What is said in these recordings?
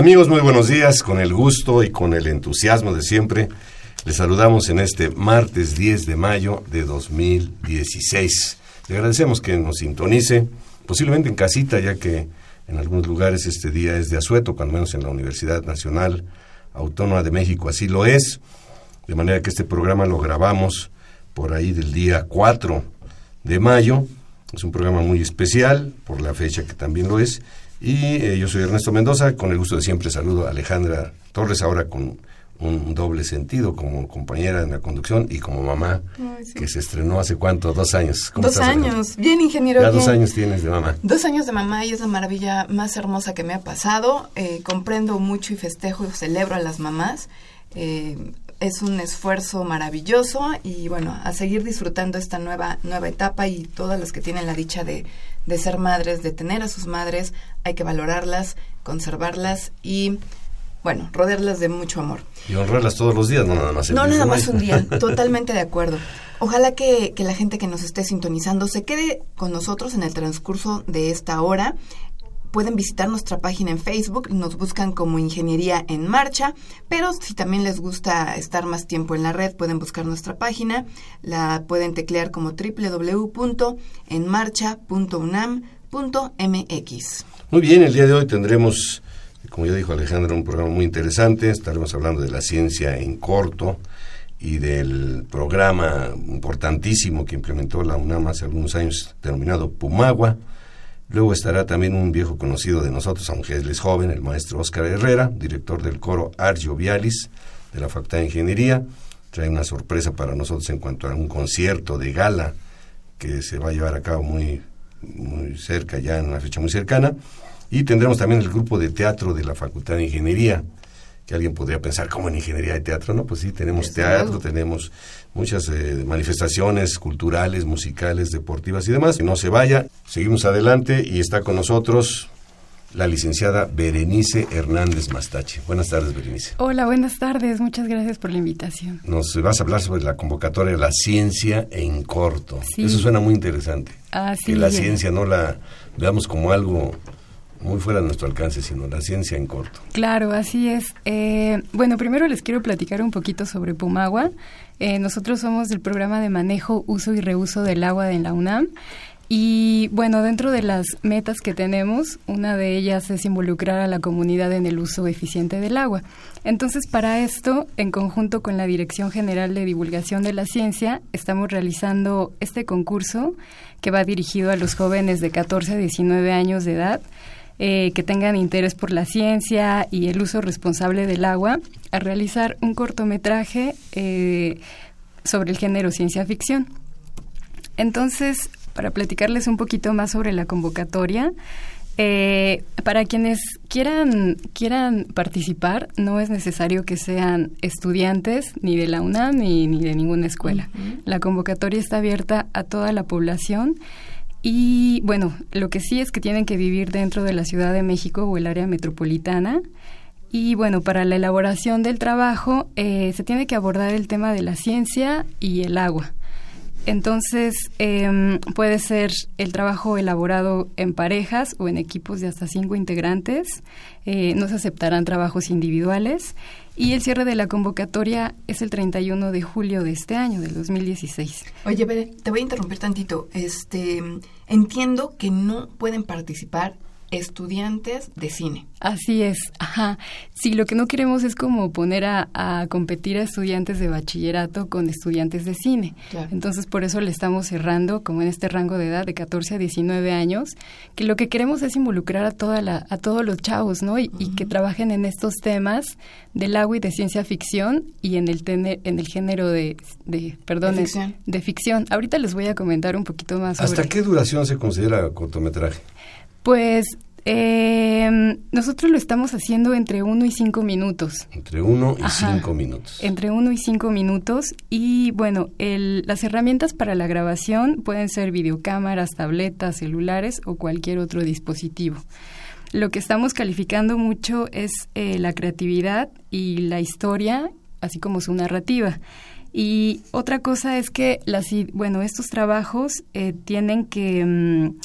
Amigos, muy buenos días. Con el gusto y con el entusiasmo de siempre, les saludamos en este martes 10 de mayo de 2016. Le agradecemos que nos sintonice, posiblemente en casita, ya que en algunos lugares este día es de asueto, cuando menos en la Universidad Nacional Autónoma de México así lo es. De manera que este programa lo grabamos por ahí del día 4 de mayo. Es un programa muy especial por la fecha que también lo es y eh, yo soy Ernesto Mendoza, con el gusto de siempre saludo a Alejandra Torres, ahora con un doble sentido, como compañera en la conducción y como mamá, que se estrenó hace cuánto, dos años. dos años, bien ingeniero. Ya dos años tienes de mamá. Dos años de mamá y es la maravilla más hermosa que me ha pasado. Eh, comprendo mucho y festejo y celebro a las mamás. Eh, es un esfuerzo maravilloso y bueno, a seguir disfrutando esta nueva, nueva etapa y todas las que tienen la dicha de, de ser madres, de tener a sus madres, hay que valorarlas, conservarlas y bueno, rodearlas de mucho amor. Y honrarlas todos los días, no nada más. no nada más un día, totalmente de acuerdo. Ojalá que, que, la gente que nos esté sintonizando se quede con nosotros en el transcurso de esta hora pueden visitar nuestra página en Facebook, nos buscan como Ingeniería en Marcha, pero si también les gusta estar más tiempo en la red, pueden buscar nuestra página, la pueden teclear como www.enmarcha.unam.mx. Muy bien, el día de hoy tendremos, como ya dijo Alejandra, un programa muy interesante, estaremos hablando de la ciencia en corto y del programa importantísimo que implementó la UNAM hace algunos años denominado Pumagua Luego estará también un viejo conocido de nosotros, aunque él es joven, el maestro Óscar Herrera, director del coro Argio Vialis de la Facultad de Ingeniería. Trae una sorpresa para nosotros en cuanto a un concierto de gala que se va a llevar a cabo muy, muy cerca, ya en una fecha muy cercana. Y tendremos también el grupo de teatro de la Facultad de Ingeniería, que alguien podría pensar, ¿cómo en ingeniería de teatro? No, pues sí, tenemos teatro, tenemos muchas eh, manifestaciones culturales, musicales, deportivas y demás. Que no se vaya, seguimos adelante y está con nosotros la licenciada Berenice Hernández Mastache. Buenas tardes, Berenice. Hola, buenas tardes. Muchas gracias por la invitación. Nos vas a hablar sobre la convocatoria de la ciencia en corto. Eso suena muy interesante. Ah, que la ciencia no la veamos como algo muy fuera de nuestro alcance, sino la ciencia en corto. Claro, así es. Eh, bueno, primero les quiero platicar un poquito sobre Pumagua. Eh, nosotros somos del programa de manejo, uso y reuso del agua de la UNAM. Y bueno, dentro de las metas que tenemos, una de ellas es involucrar a la comunidad en el uso eficiente del agua. Entonces, para esto, en conjunto con la Dirección General de Divulgación de la Ciencia, estamos realizando este concurso que va dirigido a los jóvenes de 14 a 19 años de edad eh, que tengan interés por la ciencia y el uso responsable del agua a realizar un cortometraje eh, sobre el género ciencia ficción. Entonces, para platicarles un poquito más sobre la convocatoria, eh, para quienes quieran, quieran participar, no es necesario que sean estudiantes ni de la UNAM ni, ni de ninguna escuela. La convocatoria está abierta a toda la población y bueno, lo que sí es que tienen que vivir dentro de la Ciudad de México o el área metropolitana. Y bueno, para la elaboración del trabajo eh, se tiene que abordar el tema de la ciencia y el agua. Entonces, em, puede ser el trabajo elaborado en parejas o en equipos de hasta cinco integrantes. Eh, no se aceptarán trabajos individuales. Y el cierre de la convocatoria es el 31 de julio de este año, del 2016. Oye, te voy a interrumpir tantito. Este, entiendo que no pueden participar estudiantes de cine. Así es, ajá. Sí, lo que no queremos es como poner a, a competir a estudiantes de bachillerato con estudiantes de cine. Entonces, por eso le estamos cerrando como en este rango de edad de 14 a 19 años, que lo que queremos es involucrar a toda la, a todos los chavos, ¿no? Y, que trabajen en estos temas del agua y de ciencia ficción y en el en el género de, de perdón, de ficción. de ficción. Ahorita les voy a comentar un poquito más sobre ¿Hasta qué duración se considera cortometraje? Pues eh, nosotros lo estamos haciendo entre uno y cinco minutos. Entre uno y cinco minutos. Entre uno y cinco minutos. Y bueno, el, las herramientas para la grabación pueden ser videocámaras, tabletas, celulares o cualquier otro dispositivo. Lo que estamos calificando mucho es eh, la creatividad y la historia, así como su narrativa. Y otra cosa es que las, bueno, estos trabajos eh, tienen que... Mm,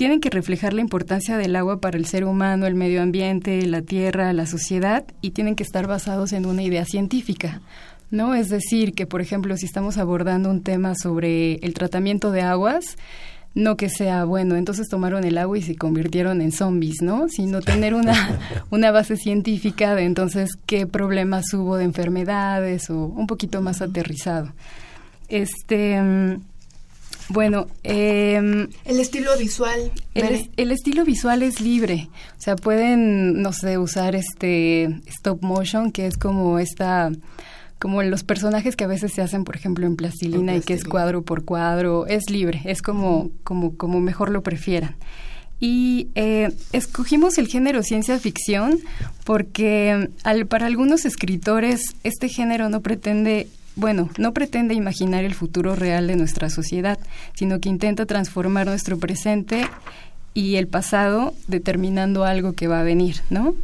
tienen que reflejar la importancia del agua para el ser humano, el medio ambiente, la tierra, la sociedad y tienen que estar basados en una idea científica. ¿No? Es decir, que por ejemplo, si estamos abordando un tema sobre el tratamiento de aguas, no que sea bueno, entonces tomaron el agua y se convirtieron en zombies, ¿no? Sino tener una, una base científica de entonces qué problemas hubo de enfermedades o un poquito más aterrizado. Este mm, bueno, em, el estilo visual. El, estilo visual es libre, o sea, pueden, no sé, usar este stop motion, que es como esta, como los personajes que a veces se hacen, por ejemplo, en plastilina, y que es cuadro por cuadro, es libre, es como, como, como mejor lo prefieran. Y eh, escogimos el género ciencia ficción porque al, para algunos escritores este género no pretende bueno, no pretende imaginar el futuro real de nuestra sociedad, sino que intenta transformar nuestro presente y el pasado determinando algo que va a venir, ¿no?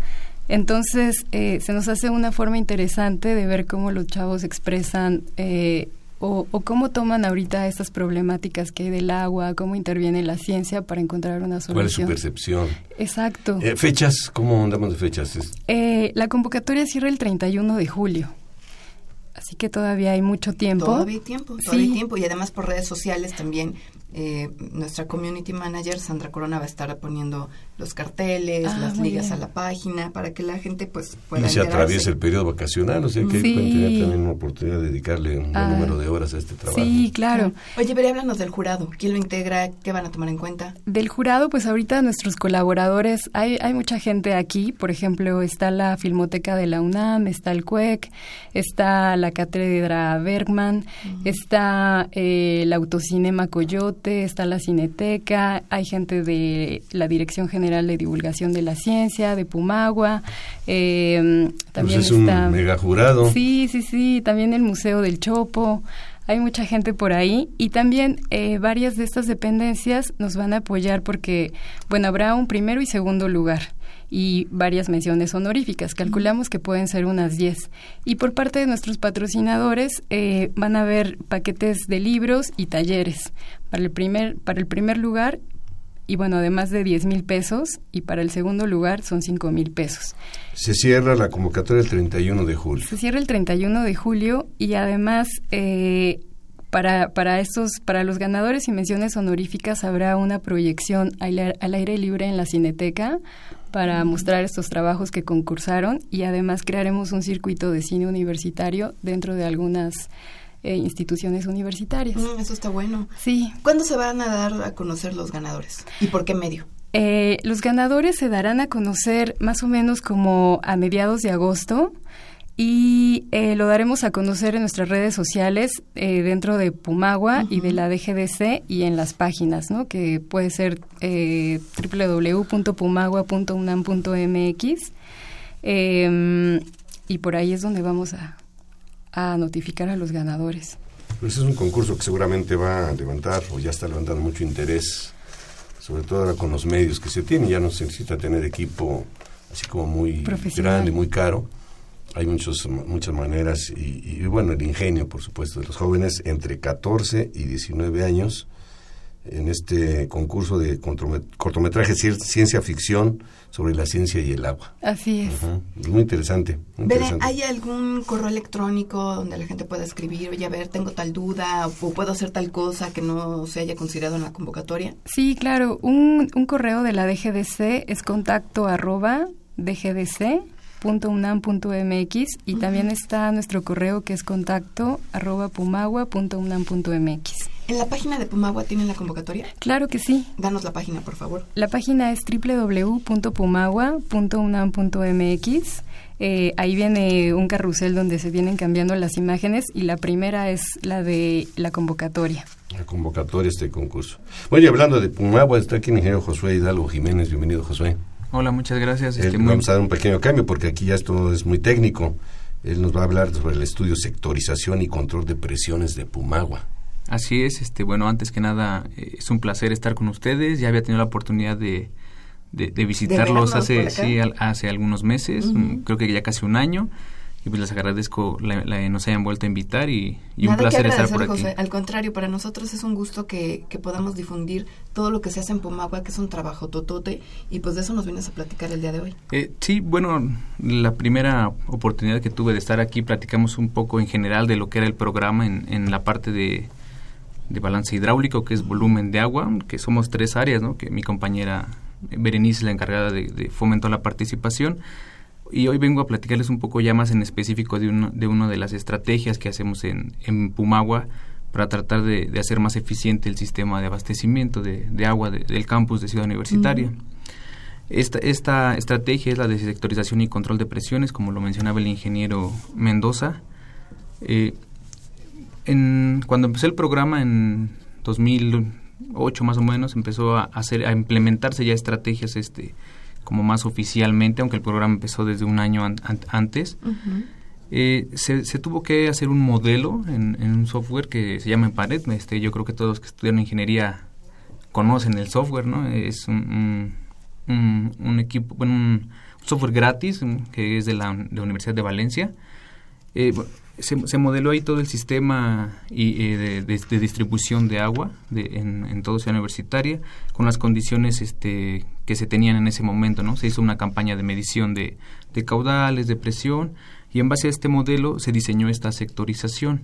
Entonces, eh, se nos hace una forma interesante de ver cómo los chavos expresan eh, o, cómo toman ahorita estas problemáticas que hay del agua, cómo interviene la ciencia para encontrar una solución. ¿Cuál es su percepción? Exacto. Eh, ¿Fechas? ¿Cómo andamos de fechas? la convocatoria cierra el 31 de julio. Así que todavía hay mucho tiempo. Todavía hay tiempo, todavía hay tiempo. Y además por redes sociales también eh, nuestra community manager, Sandra Corona, va a estar poniendo los carteles, ah, las ligas a la página, para que la gente pues pueda Y se atraviesa el periodo vacacional, o sea que sí. tener también una oportunidad de dedicarle un buen ah, número de horas a este trabajo. Sí, claro. Oye, pero háblanos del jurado. ¿Quién lo integra? ¿Qué van a tomar en cuenta? Del jurado, pues ahorita nuestros colaboradores, hay, hay mucha gente aquí. Por ejemplo, está la Filmoteca de la UNAM, está el CUEC, está la Cátedra Bergman, está eh, el Autocinema Coyote, está la Cineteca, hay gente de la Dirección General de Divulgación de la Ciencia, de Pumagua, eh, también pues es está... un mega jurado. Sí, sí, sí, también el Museo del Chopo, hay mucha gente por ahí y también eh, varias de estas dependencias nos van a apoyar porque, bueno, habrá un primero y segundo lugar y varias menciones honoríficas. Calculamos que pueden ser unas 10. Y por parte de nuestros patrocinadores eh, van a haber paquetes de libros y talleres. Para el primer, para el primer lugar, y bueno, además de 10 mil pesos, y para el segundo lugar son 5 mil pesos. Se cierra la convocatoria el 31 de julio. Se cierra el 31 de julio y además eh, para, para, estos, para los ganadores y menciones honoríficas habrá una proyección al, al aire libre en la Cineteca para mostrar estos trabajos que concursaron y además crearemos un circuito de cine universitario dentro de algunas eh, instituciones universitarias. Mm, eso está bueno. Sí. ¿Cuándo se van a dar a conocer los ganadores? ¿Y por qué medio? Eh, los ganadores se darán a conocer más o menos como a mediados de agosto y eh, lo daremos a conocer en nuestras redes sociales eh, dentro de Pumagua y de la DGDC y en las páginas, ¿no? Que puede ser eh, www.pumagua.unam.mx em, y por ahí es donde vamos a, a notificar a los ganadores. Pues es un concurso que seguramente va a levantar o ya está levantando mucho interés, sobre todo ahora con los medios que se tienen. Ya no se necesita tener equipo así como muy grande, muy caro hay muchos, muchas maneras y, bueno, el ingenio, por supuesto, de los jóvenes entre 14 y 19 años en este concurso de cortometraje ciencia ficción sobre la ciencia y el agua. Así es. Muy interesante. ¿hay algún correo electrónico donde la gente pueda escribir, oye, a ver, tengo tal duda o puedo hacer tal cosa que no se haya considerado en la convocatoria? Sí, claro. Un, un correo de la DGDC es contacto arroba dgdc .unam.mx y también está nuestro correo que es contacto arroba pumagua.unam.mx. ¿En la página de Pumagua tienen la convocatoria? Claro que sí. Danos la página, por favor. La página es www.pumagua.unam.mx. Eh, ahí viene un carrusel donde se vienen cambiando las imágenes y la primera es la de la convocatoria. La convocatoria este concurso. Bueno, y hablando de Pumagua, está aquí el ingeniero Josué Hidalgo Jiménez. Bienvenido, Josué. Hola, muchas gracias. Este, vamos a dar un pequeño cambio porque aquí ya esto es muy técnico. Él nos va a hablar sobre el estudio sectorización y control de presiones de Pumagua. Así es, este, bueno, antes que nada eh, es un placer estar con ustedes. Ya había tenido la oportunidad de, de, visitarlos hace, sí, hace algunos meses, creo que ya casi un año y pues les agradezco la, nos hayan vuelto a invitar y, un placer estar por aquí. Al contrario, para nosotros es un gusto que, podamos difundir todo lo que se hace en Pumagua, que es un trabajo totote, y pues de eso nos vienes a platicar el día de hoy. Eh, sí, bueno, la primera oportunidad que tuve de estar aquí, platicamos un poco en general de lo que era el programa en, en la parte de, de balance hidráulico, que es volumen de agua, que somos tres áreas, ¿no? que mi compañera Berenice, la encargada de, de fomentar la participación, y hoy vengo a platicarles un poco ya más en específico de, uno, de una de las estrategias que hacemos en, en Pumagua para tratar de, hacer más eficiente el sistema de abastecimiento de, agua del campus de Ciudad Universitaria. Esta, esta estrategia es la de sectorización y control de presiones, como lo mencionaba el ingeniero Mendoza. Eh, en, cuando empecé el programa en 2008 más o menos, empezó a, hacer, a implementarse ya estrategias este, como más oficialmente, aunque el programa empezó desde un año antes. Eh, se, tuvo que hacer un modelo en, un software que se llama Empared. Este, yo creo que todos los que estudian ingeniería conocen el software, ¿no? Es un, un, equipo, bueno, un software gratis que es de la, Universidad de Valencia. Eh, se, modeló ahí todo el sistema y, eh, de, distribución de agua en, en toda ciudad universitaria con las condiciones este, que se tenían en ese momento. ¿no? Se hizo una campaña de medición de, caudales, de presión y en base a este modelo se diseñó esta sectorización.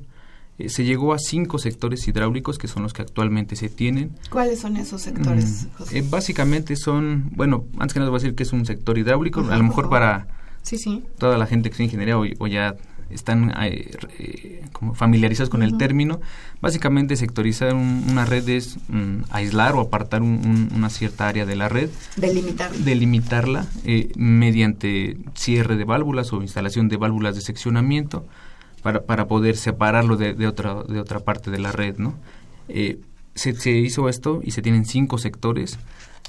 Eh, se llegó a cinco sectores hidráulicos que son los que actualmente se tienen. ¿Cuáles son esos sectores? Mm, eh, básicamente son, bueno, antes que nada voy a decir que es un sector hidráulico, a lo mejor para sí, sí. toda la gente que es ingeniería o ya están eh, eh, como familiarizados con el término. Básicamente sectorizar una red es mm, aislar o apartar una cierta área de la red. Delimitarla. Delimitarla eh, mediante cierre de válvulas o instalación de válvulas de seccionamiento para, para poder separarlo de, de, otra, de otra parte de la red. ¿no? se, se hizo esto y se tienen cinco sectores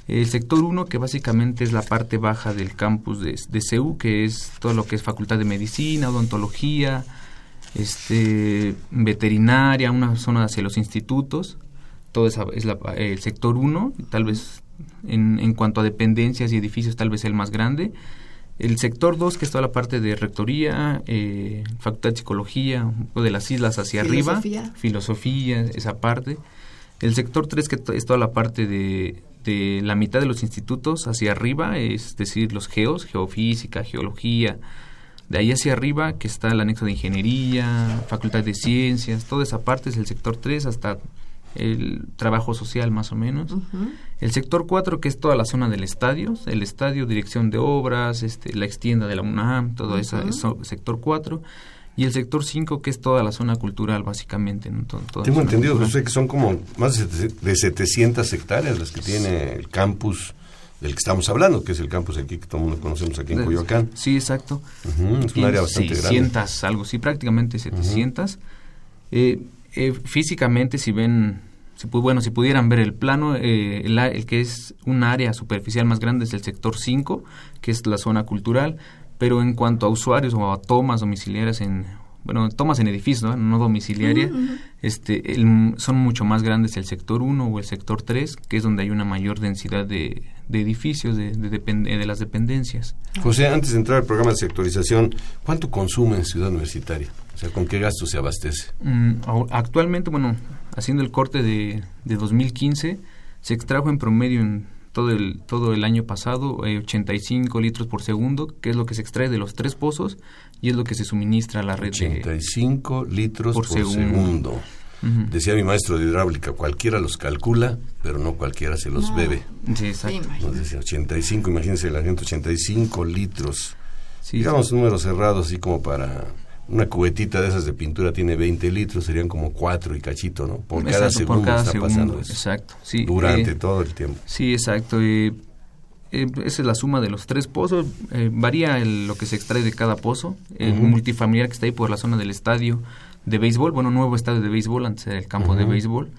el sector 1, que básicamente es la parte baja del campus de, de CEU, que es todo lo que es facultad de medicina, odontología, este, veterinaria, una zona hacia los institutos. Todo esa es el sector 1, tal vez en, en cuanto a dependencias y edificios, tal vez el más grande. El sector 2, que es toda la parte de rectoría, eh, facultad de psicología, de las islas hacia arriba, filosofía, esa parte. El sector 3, que es toda la parte de, de la mitad de los institutos hacia arriba, es decir, los geos, geofísica, geología, de ahí hacia arriba, que está el anexo de ingeniería, facultad de ciencias, toda esa parte es el sector 3 hasta el trabajo social más o menos. El sector 4, que es toda la zona del estadio, el estadio, dirección de obras, este, la extienda de la UNAM, todo eso, eso sector 4 y el sector 5 que es toda la zona cultural básicamente. Tengo entendido, José, que son como más de 700 hectáreas las que tiene el campus del que estamos hablando, que es el campus aquí que todos conocemos aquí en Coyoacán. Sí, exacto. es un área bastante 600, algo, sí, prácticamente 700. Eh, eh, físicamente, si ven, si, bueno, si pudieran ver el plano, eh, el, el, que es un área superficial más grande es el sector 5, que es la zona cultural pero en cuanto a usuarios o a tomas domiciliarias en bueno, tomas en edificios, no, domiciliarias, este, son mucho más grandes el sector 1 o el sector 3, que es donde hay una mayor densidad de, edificios, de, de, las dependencias. José, antes de entrar al programa de sectorización, ¿cuánto consume en Ciudad Universitaria? O sea, ¿con qué gasto se abastece? Mm, actualmente, bueno, haciendo el corte de, de 2015, se extrajo en promedio en todo el, todo el año pasado 85 eh, litros por segundo, que es lo que se extrae de los tres pozos y es lo que se suministra a la red. 85 litros por, segundo. Decía mi maestro de hidráulica, cualquiera los calcula, pero no cualquiera se los bebe. Sí, exacto. Nos decía 85, imagínense la gente, 85 litros. Digamos números cerrados así como para una cubetita de esas de pintura tiene 20 litros, serían como 4 y cachito, ¿no? Por cada segundo está pasando eso. Exacto, sí. Durante eh, todo el tiempo. Sí, exacto. Eh, esa es la suma de los tres pozos. Eh, varía lo que se extrae de cada pozo. El multifamiliar que está ahí por la zona del estadio de béisbol, bueno, nuevo estadio de béisbol antes del campo de béisbol.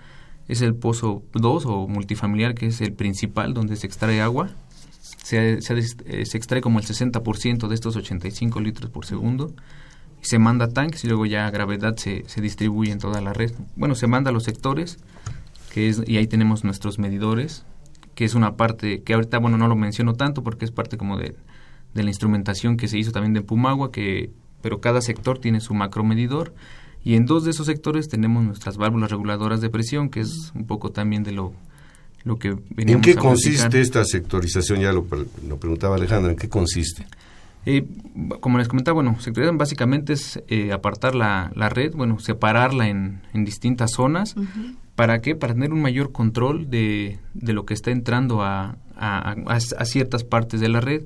Es el pozo 2 o multifamiliar, que es el principal donde se extrae agua. Se, se, se extrae como el 60% de estos 85 litros por segundo se manda a tanques y luego ya a gravedad se, se distribuye en toda la red. Bueno, se manda a los sectores, que es, y ahí tenemos nuestros medidores, que es una parte que ahorita, bueno, no lo menciono tanto porque es parte como de, de la instrumentación que se hizo también de Pumagua, que, pero cada sector tiene su macromedidor y en dos de esos sectores tenemos nuestras válvulas reguladoras de presión, que es un poco también de lo, lo que ¿En qué consiste esta sectorización? Ya lo, lo preguntaba Alejandra, ¿en qué consiste? Eh, como les comentaba, bueno, sectorización básicamente es eh, apartar la, la, red, bueno, separarla en, en distintas zonas. ¿Para qué? Para tener un mayor control de, de lo que está entrando a, a, a, ciertas partes de la red.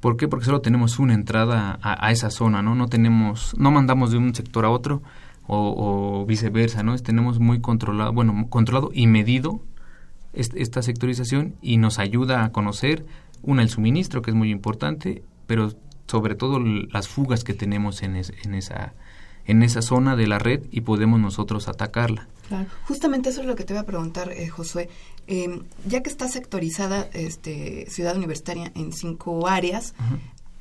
¿Por qué? Porque solo tenemos una entrada a, esa zona, ¿no? No tenemos, no mandamos de un sector a otro o, o viceversa, ¿no? tenemos muy controlado, bueno, controlado y medido esta sectorización y nos ayuda a conocer, una, el suministro, que es muy importante, pero sobre todo las fugas que tenemos en, en, esa, en esa zona de la red y podemos nosotros atacarla. Claro, justamente eso es lo que te voy a preguntar, eh, Josué. Em, ya que está sectorizada este, Ciudad Universitaria en cinco áreas,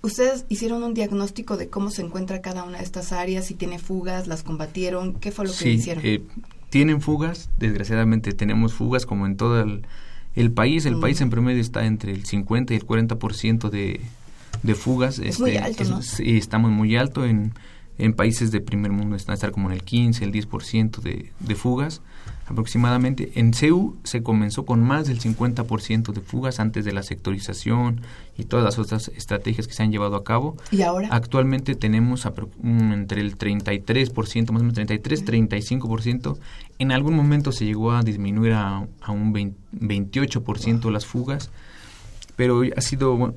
¿ustedes hicieron un diagnóstico de cómo se encuentra cada una de estas áreas? Si tiene fugas, las combatieron, ¿qué fue lo que hicieron? Eh, tienen fugas, desgraciadamente tenemos fugas como en todo el, país. El mm. país en promedio está entre el 50 y el 40% de, de fugas. Es muy este, alto, ¿no? Sí, estamos muy alto. En, en países de primer mundo están a estar como en el 15, el 10% de, de fugas aproximadamente. En CEU se comenzó con más del 50% de fugas antes de la sectorización y todas las otras estrategias que se han llevado a cabo. ¿Y ahora? Actualmente tenemos entre el 33%, más o menos 33, 35%. En algún momento se llegó a disminuir a, a un 28% las fugas, pero ha sido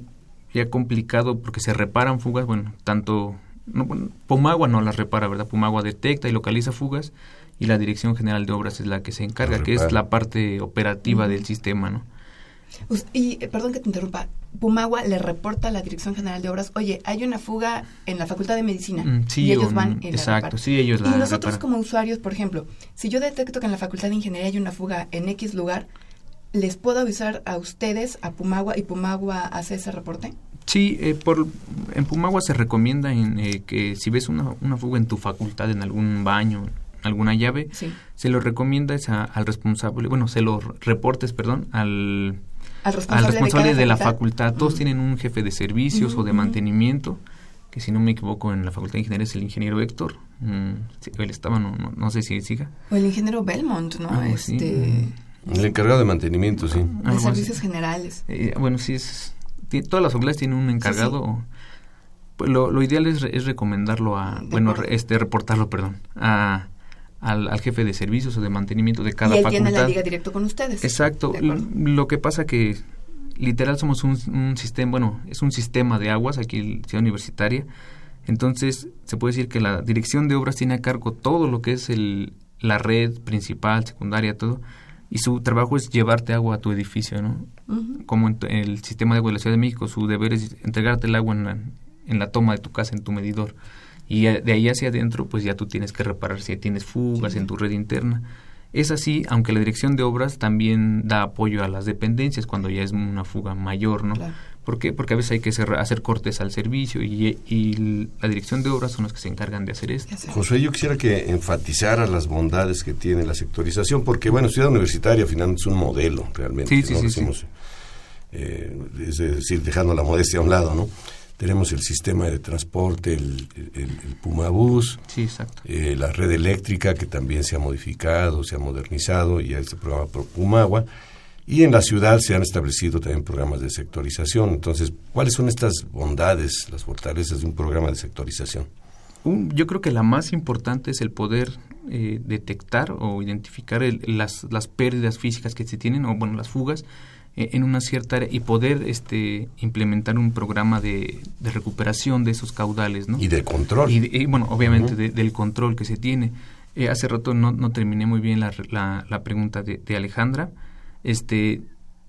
ya complicado porque se reparan fugas, bueno, tanto no, Pumagua no las repara, ¿verdad? Pumagua detecta y localiza fugas y la Dirección General de Obras es la que se encarga, que es la parte operativa del sistema, ¿no? Y, eh, perdón que te interrumpa, Pumagua le reporta a la Dirección General de Obras, oye, hay una fuga en la Facultad de Medicina. Mm, sí, y ellos van y Exacto, sí, ellos la Y nosotros como usuarios, por ejemplo, si yo detecto que en la Facultad de Ingeniería hay una fuga en X lugar, ¿les puedo avisar a ustedes, a Pumagua, y Pumagua hace ese reporte? Sí, eh, por, en Pumagua se recomienda en, eh, que si ves una, una, fuga en tu facultad, en algún baño, alguna llave, se lo recomiendas al responsable, bueno, se lo reportes, perdón, al, responsable, de, la facultad. Todos tienen un jefe de servicios o de mantenimiento, que si no me equivoco en la Facultad de Ingeniería es el ingeniero Héctor. Mm, él estaba, no, no, sé si siga. O el ingeniero Belmont, ¿no? este... El encargado de mantenimiento, sí. De servicios generales. Eh, bueno, sí, es, todas las facultades tienen un encargado. Pues lo, lo, ideal es, es recomendarlo a, bueno, este, reportarlo, perdón, a, al, jefe de servicios o de mantenimiento de cada y él facultad. tiene la liga directo con ustedes. Exacto. Lo que pasa que literal somos un, un, sistema, bueno, es un sistema de aguas aquí en Ciudad Universitaria. Entonces, se puede decir que la dirección de obras tiene a cargo todo lo que es el, la red principal, secundaria, todo y su trabajo es llevarte agua a tu edificio, ¿no? Como en el sistema de agua de la Ciudad de México, su deber es entregarte el agua en la, en la toma de tu casa, en tu medidor. Y de ahí hacia adentro, pues ya tú tienes que reparar si tienes fugas en tu red interna. Es así, aunque la dirección de obras también da apoyo a las dependencias cuando ya es una fuga mayor, ¿no? ¿Por qué? Porque a veces hay que hacer, cortes al servicio y, la dirección de obras son los que se encargan de hacer esto. José, yo quisiera que enfatizara las bondades que tiene la sectorización, porque, bueno, Ciudad Universitaria al final es un modelo realmente. Sí, sí, sí, eh, es decir, dejando la modestia a un lado, ¿no? Tenemos el sistema de transporte, el, el, Pumabús, sí, exacto. Eh, la red eléctrica que también se ha modificado, se ha modernizado y hay este programa por Pumagua. Y en la ciudad se han establecido también programas de sectorización. Entonces, ¿cuáles son estas bondades, las fortalezas de un programa de sectorización? yo creo que la más importante es el poder eh, detectar o identificar las, las pérdidas físicas que se tienen, o bueno, las fugas, eh, en una cierta área y poder este, implementar un programa de, de recuperación de esos caudales. ¿no? Y de control. Y, bueno, obviamente del control que se tiene. Eh, hace rato no, no, terminé muy bien la, la, pregunta de, de, Alejandra. Este,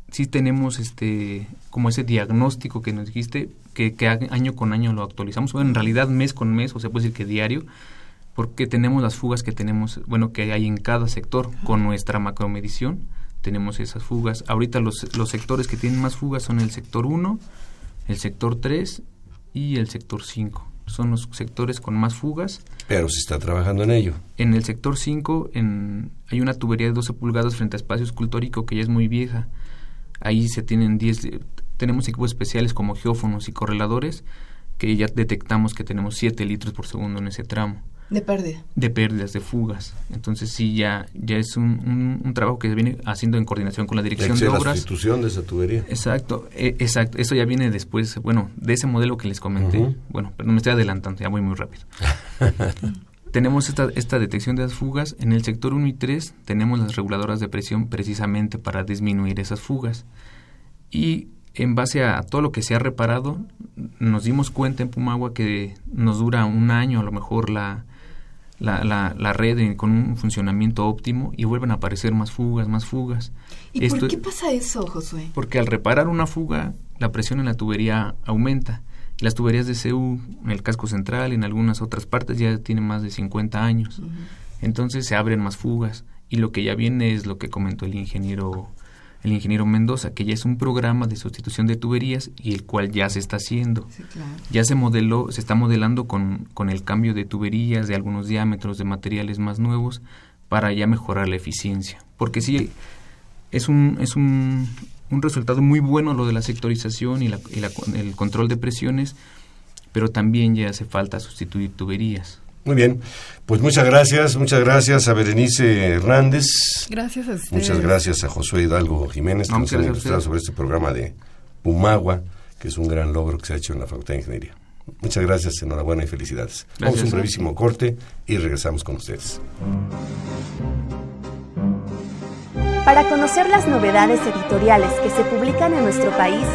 sí tenemos este, como ese diagnóstico que nos dijiste, que, que año con año lo actualizamos. Bueno, en realidad mes con mes, o sea, puede decir que diario, porque tenemos las fugas que tenemos, bueno, que hay en cada sector con nuestra macromedición tenemos esas fugas. Ahorita los, los sectores que tienen más fugas son el sector 1, el sector 3 y el sector 5. Son los sectores con más fugas. Pero se está trabajando en ello. En el sector 5 en, hay una tubería de 12 pulgadas frente a espacio escultórico que ya es muy vieja. Ahí se tienen 10, tenemos equipos especiales como geófonos y correladores que ya detectamos que tenemos 7 litros por segundo en ese tramo. De pérdida. De pérdidas, de fugas. Entonces sí, ya, ya es un, un, trabajo que se viene haciendo en coordinación con la dirección de, obras. La sustitución de esa tubería. Exacto, e, exacto. Eso ya viene después, bueno, de ese modelo que les comenté. Bueno, pero no me estoy adelantando, ya voy muy rápido. tenemos esta, esta detección de las fugas. En el sector 1 y 3 tenemos las reguladoras de presión precisamente para disminuir esas fugas. Y en base a todo lo que se ha reparado, nos dimos cuenta en Pumagua que nos dura un año a lo mejor la, la, la, red con un funcionamiento óptimo y vuelven a aparecer más fugas, más fugas. ¿Y por qué pasa eso, Josué? Porque al reparar una fuga, la presión en la tubería aumenta. Y las tuberías de CU en el casco central y en algunas otras partes ya tienen más de 50 años. Entonces se abren más fugas. Y lo que ya viene es lo que comentó el ingeniero el ingeniero Mendoza, que ya es un programa de sustitución de tuberías y el cual ya se está haciendo. Ya se modeló, se está modelando con, con el cambio de tuberías, de algunos diámetros, de materiales más nuevos, para ya mejorar la eficiencia. Porque sí, es un, es un, un resultado muy bueno lo de la sectorización y, la, y el control de presiones, pero también ya hace falta sustituir tuberías. Muy bien, pues muchas gracias, muchas gracias a Berenice Hernández. Gracias a Muchas gracias a Josué Hidalgo Jiménez, que nos ha ilustrado sobre este programa de Pumagua, que es un gran logro que se ha hecho en la Facultad de Ingeniería. Muchas gracias, enhorabuena y felicidades. Vamos a un brevísimo corte y regresamos con ustedes. Para conocer las novedades editoriales que se publican en nuestro país,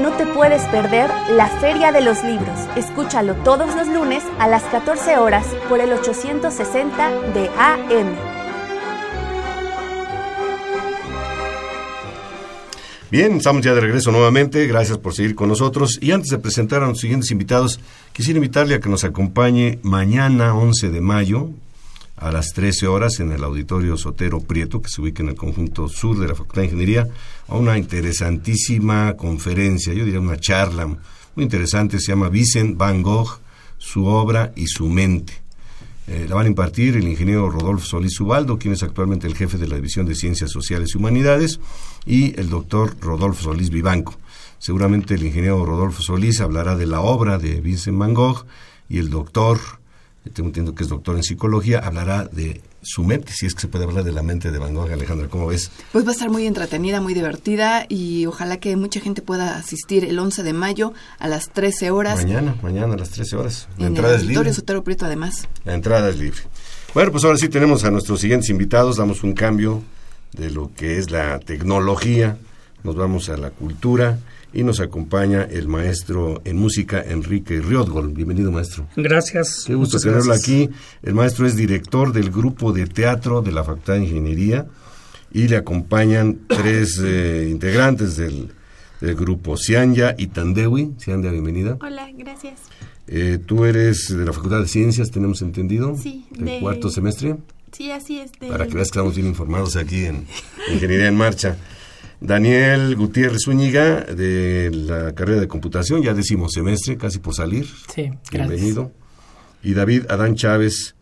no te puedes perder la Feria de los Libros. Escúchalo todos los lunes a las 14 horas por el 860 de AM. Bien, estamos ya de regreso nuevamente. Gracias por seguir con nosotros. Y antes de presentar a los siguientes invitados, quisiera invitarle a que nos acompañe mañana, 11 de mayo, a las 13 horas en el Auditorio Sotero Prieto, que se ubica en el conjunto sur de la Facultad de Ingeniería, a una interesantísima conferencia, yo diría una charla muy interesante, se llama Vincent Van Gogh, su obra y su mente. Eh, la van a impartir el ingeniero Rodolfo Solís Ubaldo, quien es actualmente el jefe de la División de Ciencias Sociales y Humanidades, y el doctor Rodolfo Solís Vivanco. Seguramente el ingeniero Rodolfo Solís hablará de la obra de Vincent Van Gogh y el doctor tengo entendido que es doctor en psicología, hablará de su mente, si es que se puede hablar de la mente de Van Gogh, Alejandra, ¿cómo ves? Pues va a estar muy entretenida, muy divertida y ojalá que mucha gente pueda asistir el 11 de mayo a las 13 horas. Mañana, mañana a las 13 horas. La entrada es libre. Sotero Prieto, además. La entrada es libre. Bueno, pues ahora sí tenemos a nuestros siguientes invitados, damos un cambio de lo que es la tecnología, nos vamos a la cultura y nos acompaña el maestro en música Enrique Riotgol. Bienvenido, maestro. Gracias. Qué gusto tenerlo aquí. El maestro es director del grupo de teatro de la Facultad de Ingeniería y le acompañan tres eh, integrantes del, grupo, Cianya y Tandewi. Cianya, bienvenida. Hola, gracias. Eh, tú eres de la Facultad de Ciencias, tenemos entendido. Sí. ¿Del cuarto semestre? Sí, así es. Para que veas que estamos bien informados aquí en Ingeniería en Marcha. Daniel Gutiérrez Zúñiga, de la carrera de computación, ya decimos semestre, casi por salir. Sí, Bienvenido. Y David Adán Chávez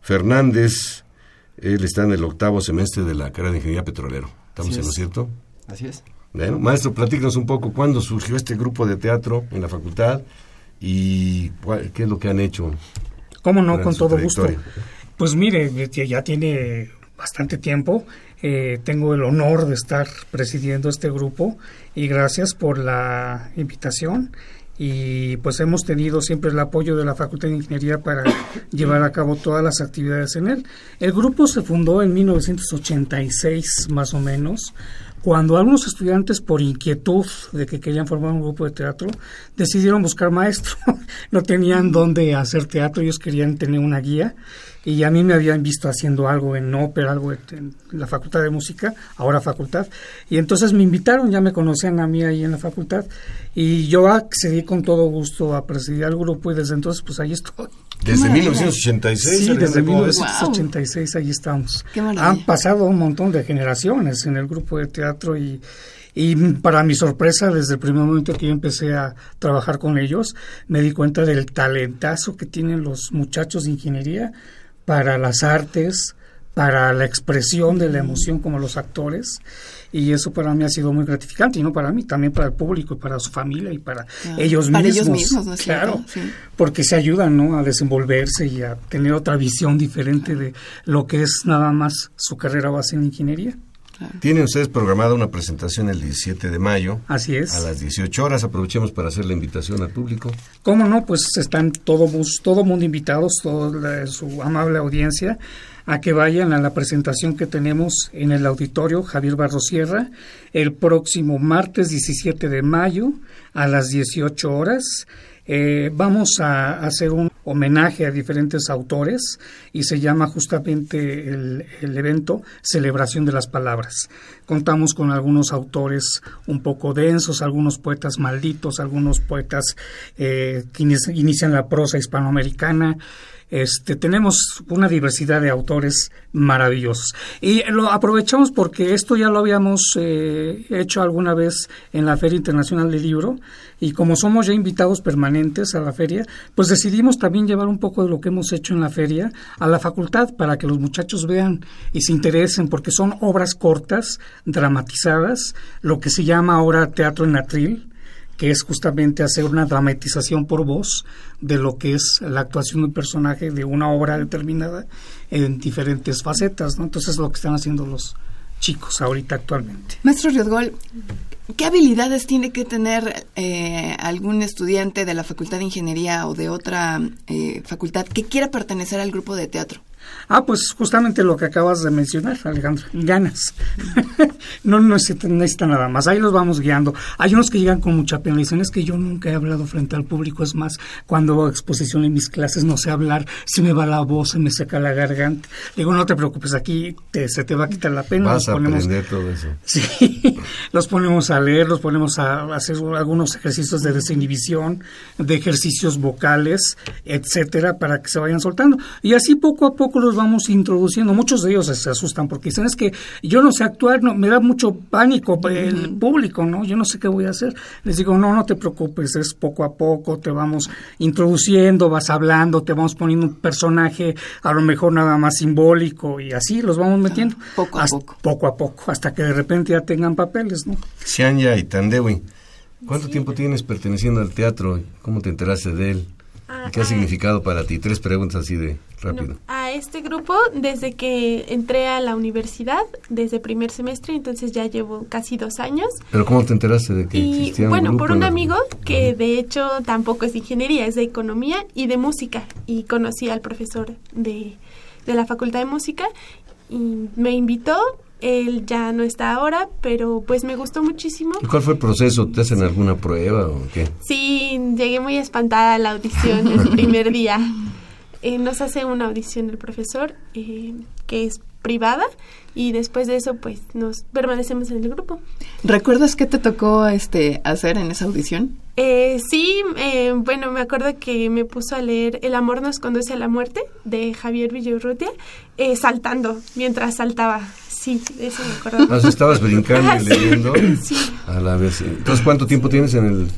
Fernández, él está en el octavo semestre de la carrera de Ingeniería Petrolero. ¿Estamos en lo cierto? Así es. Bueno, maestro, platícanos un poco cuándo surgió este grupo de teatro en la facultad y qué es lo que han hecho. ¿Cómo no? Con todo gusto. Pues mire, ya tiene bastante tiempo. Eh, tengo el honor de estar presidiendo este grupo y gracias por la invitación y pues hemos tenido siempre el apoyo de la Facultad de Ingeniería para llevar a cabo todas las actividades en él. El grupo se fundó en 1986 más o menos, cuando algunos estudiantes por inquietud de que querían formar un grupo de teatro decidieron buscar maestro. no tenían dónde hacer teatro, ellos querían tener una guía y a mí me habían visto haciendo algo en ópera, algo en la Facultad de Música, ahora facultad, y entonces me invitaron, ya me conocían a mí ahí en la facultad, y yo accedí con todo gusto a presidir el grupo y desde entonces pues ahí estoy. ¿Desde 1986? Sí, desde 1986 ahí estamos. Han pasado un montón de generaciones en el grupo de teatro y, y para mi sorpresa, desde el primer momento que yo empecé a trabajar con ellos, me di cuenta del talentazo que tienen los muchachos de ingeniería para las artes, para la expresión de la emoción como los actores y eso para mí ha sido muy gratificante y no para mí, también para el público y para su familia y para ellos para mismos. Ellos mismos claro, porque se ayudan ¿no? a desenvolverse y a tener otra visión diferente de lo que es nada más su carrera base en ingeniería. Tienen ustedes programada una presentación el 17 de mayo. Así es. A las 18 horas. Aprovechemos para hacer la invitación al público. ¿Cómo no? Pues están todo, todo mundo invitados, toda su amable audiencia, a que vayan a la presentación que tenemos en el auditorio Javier Barrosierra el próximo martes 17 de mayo a las 18 horas. Eh, vamos a hacer un homenaje a diferentes autores y se llama justamente el, evento Celebración de las Palabras. Contamos con algunos autores un poco densos, algunos poetas malditos, algunos poetas eh, que inician la prosa hispanoamericana. Este, tenemos una diversidad de autores maravillosos. Y lo aprovechamos porque esto ya lo habíamos eh, hecho alguna vez en la Feria Internacional del Libro y como somos ya invitados permanentes a la feria, pues decidimos también llevar un poco de lo que hemos hecho en la feria a la facultad para que los muchachos vean y se interesen porque son obras cortas, dramatizadas, lo que se llama ahora teatro en atril que es justamente hacer una dramatización por voz de lo que es la actuación de un personaje de una obra determinada en diferentes facetas, ¿no? Entonces es lo que están haciendo los chicos ahorita actualmente. Maestro Riosgol, ¿qué habilidades tiene que tener eh, algún estudiante de la Facultad de Ingeniería o de otra eh, facultad que quiera pertenecer al grupo de teatro? Ah, pues justamente lo que acabas de mencionar, Alejandra, ganas. no, no necesita nada más, ahí los vamos guiando. Hay unos que llegan con mucha pena, dicen, es que yo nunca he hablado frente al público, es más, cuando hago exposición en mis clases no sé hablar, se me va la voz, se me seca la garganta. Digo, no te preocupes, aquí se te va a quitar la pena. Vas a aprender todo eso. Sí, los ponemos a leer, los ponemos a hacer algunos ejercicios de desinhibición, de ejercicios vocales, etcétera, para que se vayan soltando. Y así poco a poco los vamos introduciendo. Muchos de ellos se asustan porque dicen, es que yo no sé actuar, no, me da mucho pánico el público, ¿no? Yo no sé qué voy a hacer. Les digo, no, no te preocupes, es poco a poco, te vamos introduciendo, vas hablando, te vamos poniendo un personaje a lo mejor nada más simbólico y así los vamos metiendo. poco a poco. Poco a poco, hasta que de repente ya tengan papeles, ¿no? Sianya y Tandewi, ¿cuánto tiempo tienes perteneciendo al teatro? ¿Cómo te enteraste de él? Ah, ¿Qué ha ah. significado para ti? Tres preguntas así de rápido. a este grupo desde que entré a la universidad, desde primer semestre, entonces ya llevo casi dos años. ¿Pero cómo te enteraste de que y, Bueno, por un amigo que de hecho tampoco es de ingeniería, es de economía y de música. Y conocí al profesor de, de la Facultad de Música y me invitó él ya no está ahora, pero pues me gustó muchísimo. ¿Y cuál fue el proceso? ¿Te hacen alguna prueba o qué? Sí, llegué muy espantada a la audición el primer día. Eh, nos hace una audición el profesor, eh, que es privada, y después de eso, pues, nos permanecemos en el grupo. ¿Recuerdas qué te tocó este hacer en esa audición? Eh, sí, eh, bueno, me acuerdo que me puso a leer El amor nos conduce a la muerte, de Javier Villarrutia, saltando, mientras saltaba. Sí, eso me acuerdo. Ah, estabas brincando y leyendo sí. a la vez. Entonces, ¿cuánto tiempo tienes en el...?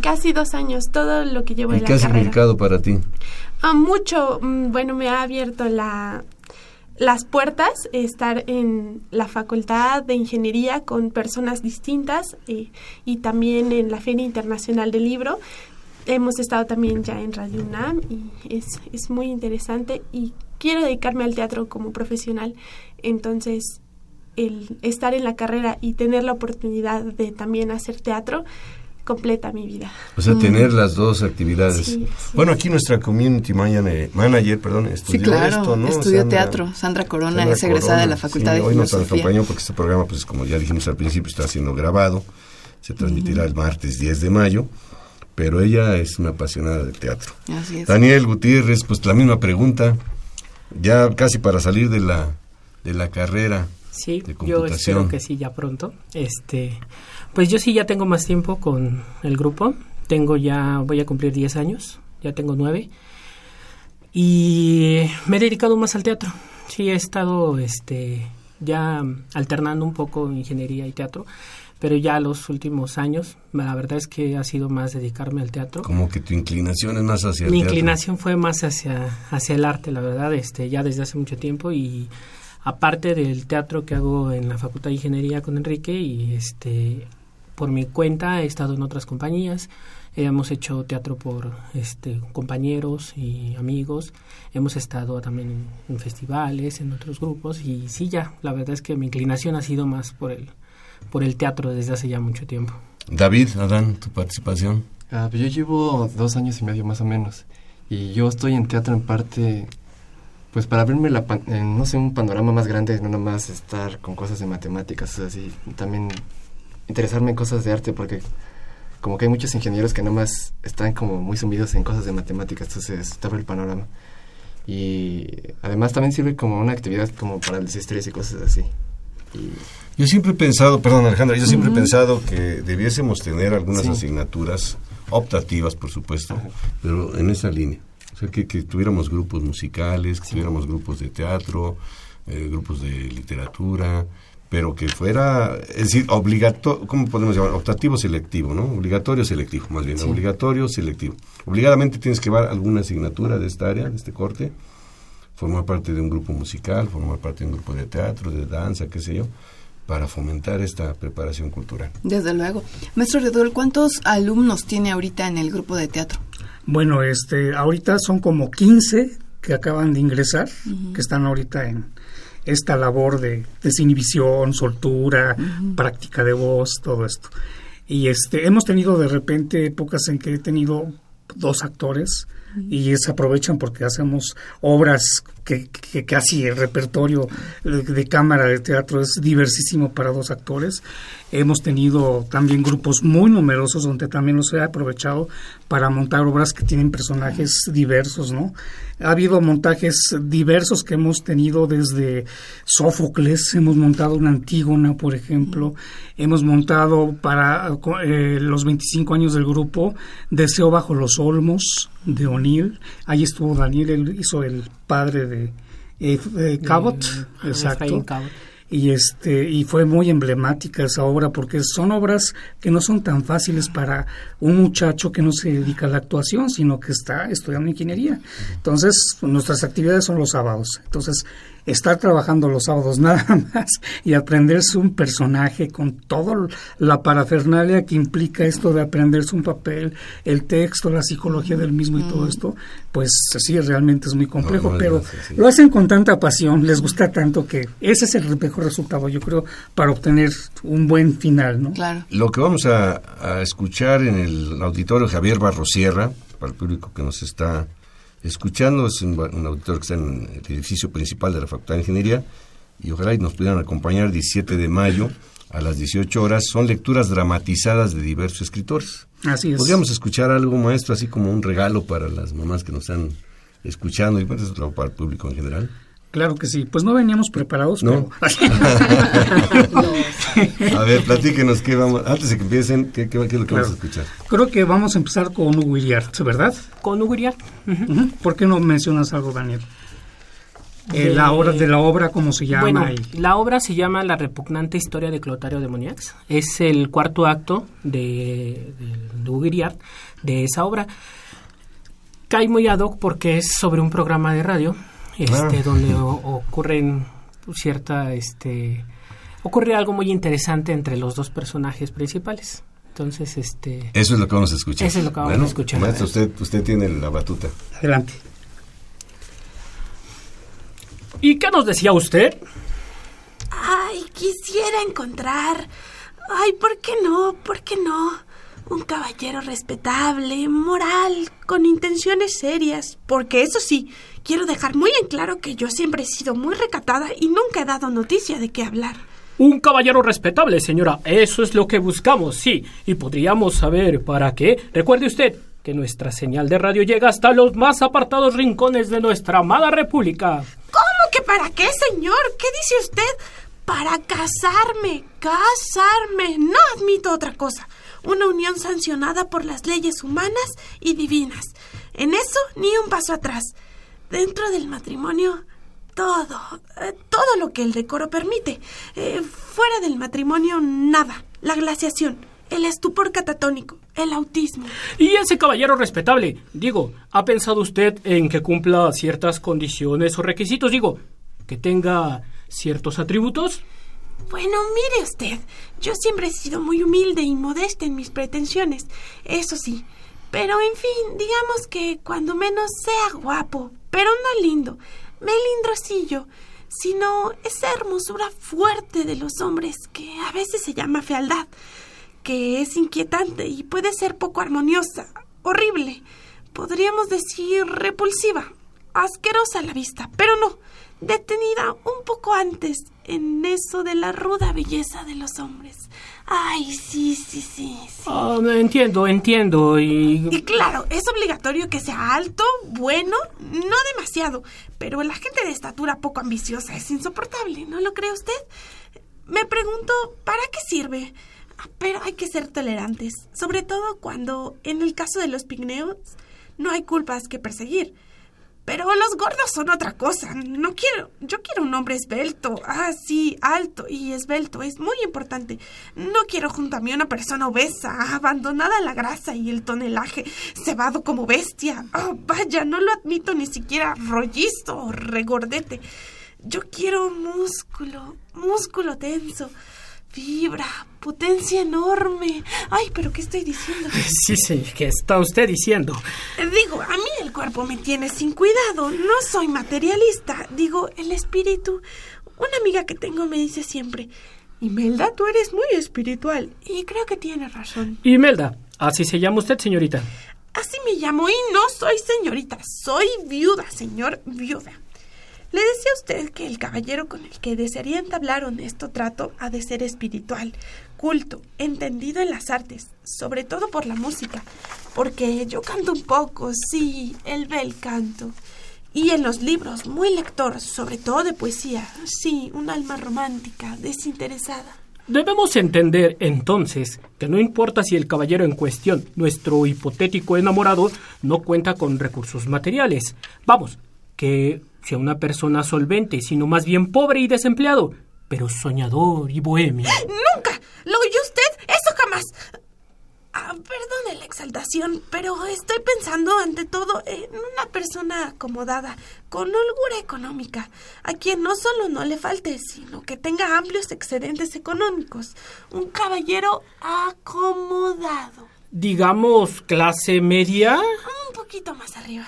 Casi dos años, todo lo que llevo en la carrera. ¿Y qué ha significado para ti? Ah, mucho. Mm, bueno, me ha abierto la las puertas, estar en la facultad de ingeniería con personas distintas eh, y también en la Feria Internacional del Libro. Hemos estado también ya en Radio UNAM y es, es muy interesante y quiero dedicarme al teatro como profesional. Entonces, el estar en la carrera y tener la oportunidad de también hacer teatro completa mi vida. O sea, tener las dos actividades. bueno, aquí nuestra community manager, perdón, estudió sí, claro, esto, ¿no? Estudió teatro. Sandra Corona es egresada de la Facultad de hoy Filosofía. Hoy nos acompañó porque este programa, pues como ya dijimos al principio, está siendo grabado. Se transmitirá el martes 10 de mayo. Pero ella es una apasionada del teatro. Así es. Daniel Gutiérrez, pues la misma pregunta. Ya casi para salir de la, de la carrera. Sí, yo espero que sí, ya pronto. Este, pues yo sí ya tengo más tiempo con el grupo. Tengo ya, voy a cumplir 10 años, ya tengo 9. Y me he dedicado más al teatro. Sí, he estado este, ya alternando un poco ingeniería y teatro, pero ya los últimos años, la verdad es que ha sido más dedicarme al teatro. Como que tu inclinación es más hacia el Mi inclinación fue más hacia, hacia el arte, la verdad, este, ya desde hace mucho tiempo y aparte del teatro que hago en la Facultad de Ingeniería con Enrique y este por mi cuenta he estado en otras compañías, hemos hecho teatro por este, compañeros y amigos, hemos estado también en, festivales, en otros grupos y sí ya, la verdad es que mi inclinación ha sido más por el, por el teatro desde hace ya mucho tiempo. David, Adán, tu participación. Ah, pues yo llevo dos años y medio más o menos y yo estoy en teatro en parte pues para abrirme la no sé un panorama más grande no nomás estar con cosas de matemáticas o así también interesarme en cosas de arte porque como que hay muchos ingenieros que nomás están como muy sumidos en cosas de matemáticas, entonces te abre el panorama. Y además también sirve como una actividad como para el estrés y cosas así. Yo siempre he pensado, perdón Alejandra, yo siempre he pensado que debiésemos tener algunas asignaturas optativas, por supuesto, pero en esa línea. O sea, que, tuviéramos grupos musicales, que tuviéramos grupos de teatro, eh, grupos de literatura, pero que fuera, es decir, obligatorio, ¿cómo podemos llamar? Optativo selectivo, ¿no? Obligatorio selectivo, más bien, obligatorio selectivo. Obligadamente tienes que llevar alguna asignatura de esta área, de este corte, formar parte de un grupo musical, formar parte de un grupo de teatro, de danza, qué sé yo, para fomentar esta preparación cultural. Desde luego. Maestro Redol, ¿cuántos alumnos tiene ahorita en el grupo de teatro? Bueno, este, ahorita son como 15 que acaban de ingresar, que están ahorita en, esta labor de desinhibición, soltura, práctica de voz, todo esto. Y este, hemos tenido de repente épocas en que he tenido dos actores y se aprovechan porque hacemos obras que, casi el repertorio de, cámara de teatro es diversísimo para dos actores. Hemos tenido también grupos muy numerosos donde también los he aprovechado para montar obras que tienen personajes diversos, ¿no? Ha habido montajes diversos que hemos tenido desde Sófocles, hemos montado una Antígona, por ejemplo, hemos montado para eh, los 25 años del grupo Deseo bajo los Olmos de O'Neill, ahí estuvo Daniel, él hizo el padre de eh, Cabot, exacto. Y este y fue muy emblemática esa obra porque son obras que no son tan fáciles para un muchacho que no se dedica a la actuación sino que está estudiando ingeniería. Entonces nuestras actividades son los sábados entonces estar trabajando los sábados nada más y aprenderse un personaje con toda la parafernalia que implica esto de aprenderse un papel, el texto, la psicología del mismo y todo esto, pues sí, realmente es muy complejo, pero lo hacen con tanta pasión, les gusta tanto que ese es el mejor resultado, yo creo, para obtener un buen final, ¿no? Claro. Lo que vamos a, a escuchar en el auditorio Javier Barrosierra, para el público que nos está escuchando. Es un, auditor que está en el edificio principal de la Facultad de Ingeniería y ojalá nos pudieran acompañar 17 de mayo a las 18 horas. Son lecturas dramatizadas de diversos escritores. Así es. Podríamos escuchar algo, maestro, así como un regalo para las mamás que nos están escuchando y pues, para el público en general. Claro que sí. Pues no veníamos preparados, ¿No? a ver, platíquenos qué vamos... Antes de que empiecen, ¿qué, qué, es lo que vamos a escuchar? Creo que vamos a empezar con Hugo ¿verdad? Con Hugo ¿Por qué no mencionas algo, Daniel? Eh, la obra de la obra cómo se llama bueno, la obra se llama la repugnante historia de Clotario de Moniax es el cuarto acto de, de, de de esa obra cae muy ad hoc porque es sobre un programa de radio este, Ah. donde o- ocurren cierta, este, ocurre algo muy interesante entre los dos personajes principales. Entonces, este, Eso es lo que vamos a escuchar. Eso es lo que vamos a escuchar. Maestro, usted, usted tiene la batuta. Adelante. ¿y qué nos decía usted? Ay, quisiera encontrar. Ay, ¿por qué no? ¿Por qué no? Un caballero respetable, moral, con intenciones serias. Porque eso sí, quiero dejar muy en claro que yo siempre he sido muy recatada y nunca he dado noticia de qué hablar. Un caballero respetable, señora. Eso es lo que buscamos, sí. Y podríamos saber para qué. Recuerde usted que nuestra señal de radio llega hasta los más apartados rincones de nuestra amada república. ¿Cómo que para qué, señor? ¿Qué dice usted? Para casarme, casarme. No admito otra cosa. Una unión sancionada por las leyes humanas y divinas. En eso, ni un paso atrás. Dentro del matrimonio, todo, eh, todo lo que el decoro permite. Eh, fuera del matrimonio, nada. La glaciación, el estupor catatónico, el autismo. Y ese caballero respetable, digo, ¿ha pensado usted en que cumpla ciertas condiciones o requisitos? Digo, que tenga ciertos atributos. Bueno, mire usted, yo siempre he sido muy humilde y modesta en mis pretensiones, eso sí. Pero en fin, digamos que cuando menos sea guapo, pero no lindo, melindrosillo, sino esa hermosura fuerte de los hombres que a veces se llama fealdad, que es inquietante y puede ser poco armoniosa, horrible, podríamos decir repulsiva, asquerosa a la vista, pero no, detenida un poco antes en eso de la ruda belleza de los hombres. Ay, sí, sí, sí, sí. Ah, entiendo, entiendo. Y Y claro, es obligatorio que sea alto, bueno, no demasiado, pero la gente de estatura poco ambiciosa es insoportable, ¿no lo cree usted? Me pregunto, ¿para qué sirve? Ah, Pero hay que ser tolerantes, sobre todo cuando, en el caso de los pigmeos, no hay culpas que perseguir. Pero los gordos son otra cosa. No quiero. Yo quiero un hombre esbelto. Ah, sí, alto y esbelto. Es muy importante. No quiero junto a mí una persona obesa, abandonada la grasa y el tonelaje, cebado como bestia. Oh, vaya, no lo admito ni siquiera rollizo o regordete. Yo quiero músculo, músculo tenso, fibra, potencia enorme. Ay, pero ¿qué estoy diciendo? sí, sí, ¿qué está usted diciendo? Digo, a mí el cuerpo me tiene sin cuidado. No soy materialista. Digo, el espíritu. Una amiga que tengo me dice siempre, Imelda, tú eres muy espiritual. Y creo que tiene razón. Imelda, así se llama usted, señorita. Así me llamo y no soy señorita, soy viuda, señor viuda. Le decía a usted que el caballero con el que desearía entablar honesto trato ha de ser espiritual, culto, entendido en las artes, sobre todo por la música, porque yo canto un poco, sí, el bel canto. Y en los libros, muy lector, sobre todo de poesía, sí, un alma romántica, desinteresada. Debemos entender, entonces, que no importa si el caballero en cuestión, nuestro hipotético enamorado, no cuenta con recursos materiales. Vamos, que sea una persona solvente, sino más bien pobre y desempleado, pero soñador y bohemio. ¡Nunca! ¿Lo oyó usted? ¡Eso jamás! Ah, perdone la exaltación, pero estoy pensando ante todo en una persona acomodada, con holgura económica, a quien no solo no le falte, sino que tenga amplios excedentes económicos. Un caballero acomodado. Digamos, clase media, Un poquito más arriba.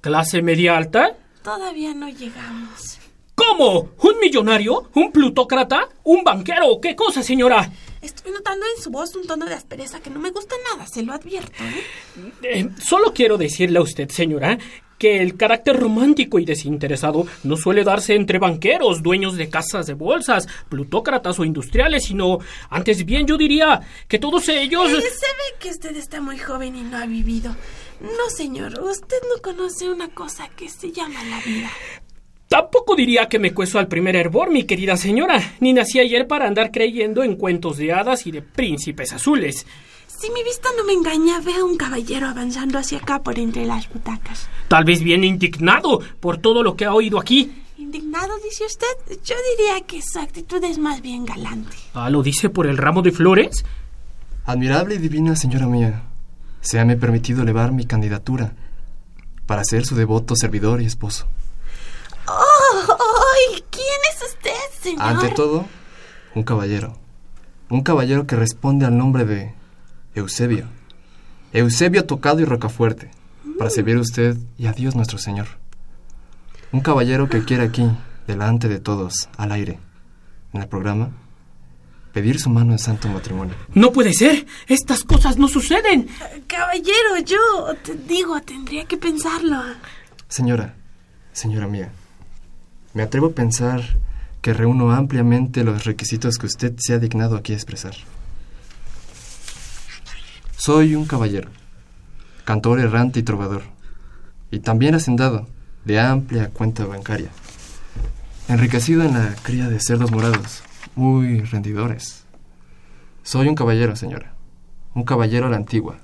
clase media alta. Todavía no llegamos. ¿Cómo? ¿Un millonario? ¿Un plutócrata? ¿Un banquero? ¿Qué cosa, señora? Estoy notando en su voz un tono de aspereza que no me gusta nada, se lo advierto. ¿eh? Eh, solo quiero decirle a usted, señora, que el carácter romántico y desinteresado no suele darse entre banqueros, dueños de casas de bolsas, plutócratas o industriales, sino antes bien yo diría que todos ellos... Eh, se ve que usted está muy joven y no ha vivido. No, señor, usted no conoce una cosa que se llama la vida. Tampoco diría que me cueso al primer hervor, mi querida señora, ni nací ayer para andar creyendo en cuentos de hadas y de príncipes azules. Si mi vista no me engaña, veo a un caballero avanzando hacia acá por entre las butacas. Tal vez bien indignado por todo lo que ha oído aquí. ¿Indignado, dice usted? Yo diría que su actitud es más bien galante. Ah, ¿lo dice por el ramo de flores? Admirable y divina señora mía, séame permitido elevar mi candidatura para ser su devoto servidor y esposo. Oh, ¿Quién es usted, señor? Ante todo, un caballero. Un caballero que responde al nombre de Eusebio. Eusebio Tocado y Rocafuerte. Para servir a usted y a Dios nuestro Señor. Un caballero que quiere aquí, delante de todos, al aire, en el programa, pedir su mano en santo matrimonio. No puede ser. Estas cosas no suceden. Caballero, yo te digo, tendría que pensarlo. Señora, señora mía, me atrevo a pensar que reúno ampliamente los requisitos que usted se ha dignado aquí a expresar. Soy un caballero, cantor errante y trovador, y también hacendado de amplia cuenta bancaria, enriquecido en la cría de cerdos morados, muy rendidores. Soy un caballero, señora, un caballero a la antigua,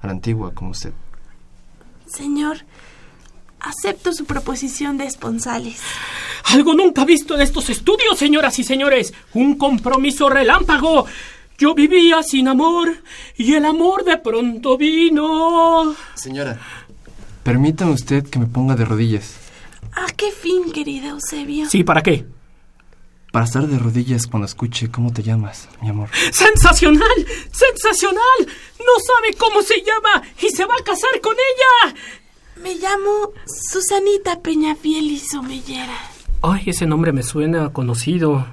a la antigua como usted. Señor, acepto su proposición de esponsales. Algo nunca visto en estos estudios, señoras y señores. Un compromiso relámpago. Yo vivía sin amor y el amor de pronto vino. Señora, permítame usted que me ponga de rodillas. ¿A qué fin, querida Eusebio? Sí, ¿para qué? Para estar de rodillas cuando escuche cómo te llamas, mi amor. ¡Sensacional! ¡Sensacional! No sabe cómo se llama y se va a casar con ella. Me llamo Susanita Peñafiel y Somellera. Ay, ese nombre me suena conocido.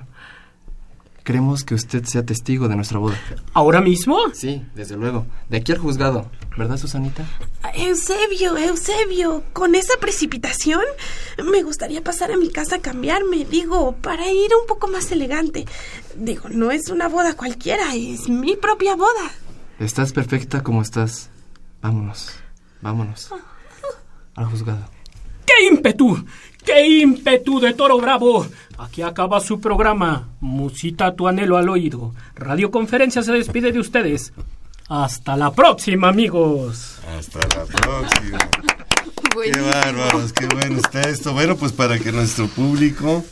Queremos que usted sea testigo de nuestra boda. ¿Ahora mismo? Sí, desde luego. De aquí al juzgado. ¿Verdad, Susanita? Eusebio, Eusebio, con esa precipitación me gustaría pasar a mi casa a cambiarme, digo, para ir un poco más elegante. Digo, no es una boda cualquiera, es mi propia boda. Estás perfecta como estás. Vámonos, vámonos. Al juzgado. ¡Qué ímpetu! ¡Qué ímpetu de Toro Bravo! Aquí acaba su programa. Musita tu anhelo al oído. Radioconferencia se despide de ustedes. Hasta la próxima, amigos. Hasta la próxima. Qué bárbaros, qué bueno está esto. Bueno, pues para que nuestro público,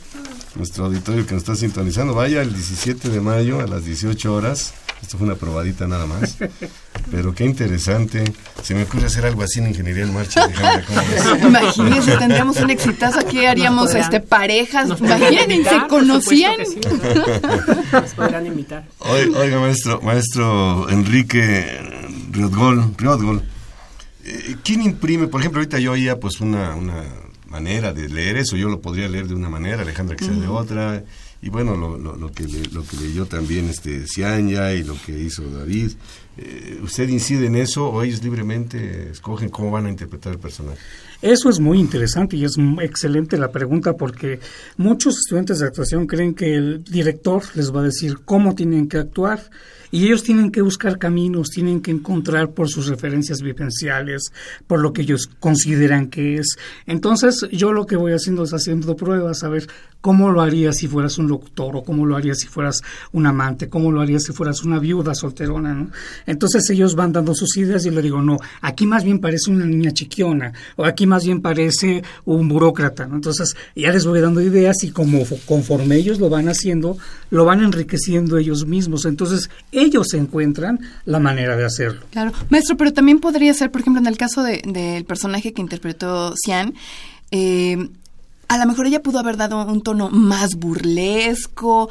nuestro auditorio que nos está sintonizando, vaya el 17 de mayo a las 18 horas. Esto fue una probadita nada más. Pero qué interesante. Se me ocurre hacer algo así en Ingeniería en Marcha. Imagínense, tendríamos un exitazo aquí, haríamos podrán- este parejas. Imagínense, invitar, conocían. sí. Nos podrán invitar. Oiga, maestro, maestro Enrique Riotgol, Riotgol, eh, ¿quién imprime? Por ejemplo, ahorita yo oía pues una, una manera de leer eso, yo lo podría leer de una manera, Alejandra quizás de otra, y bueno, lo, lo, lo que lo que leyó también este Cianya y lo que hizo David. Eh, ¿Usted incide en eso o ellos libremente escogen cómo van a interpretar el personaje? Eso es muy interesante y es excelente la pregunta porque muchos estudiantes de actuación creen que el director les va a decir cómo tienen que actuar y ellos tienen que buscar caminos, tienen que encontrar por sus referencias vivenciales, por lo que ellos consideran que es. Entonces yo lo que voy haciendo es haciendo pruebas a ver cómo lo harías si fueras un locutor o cómo lo harías si fueras un amante, cómo lo harías si fueras una viuda solterona, ¿no? Entonces ellos van dando sus ideas y le digo, no, aquí más bien parece una niña chiquiona o aquí más bien parece un burócrata, ¿no? Entonces ya les voy dando ideas y como conforme ellos lo van haciendo, lo van enriqueciendo ellos mismos. Entonces ellos encuentran la manera de hacerlo. Claro, maestro, pero también podría ser, por ejemplo, en el caso de- del personaje que interpretó Cian, eh, a lo mejor ella pudo haber dado un tono más burlesco.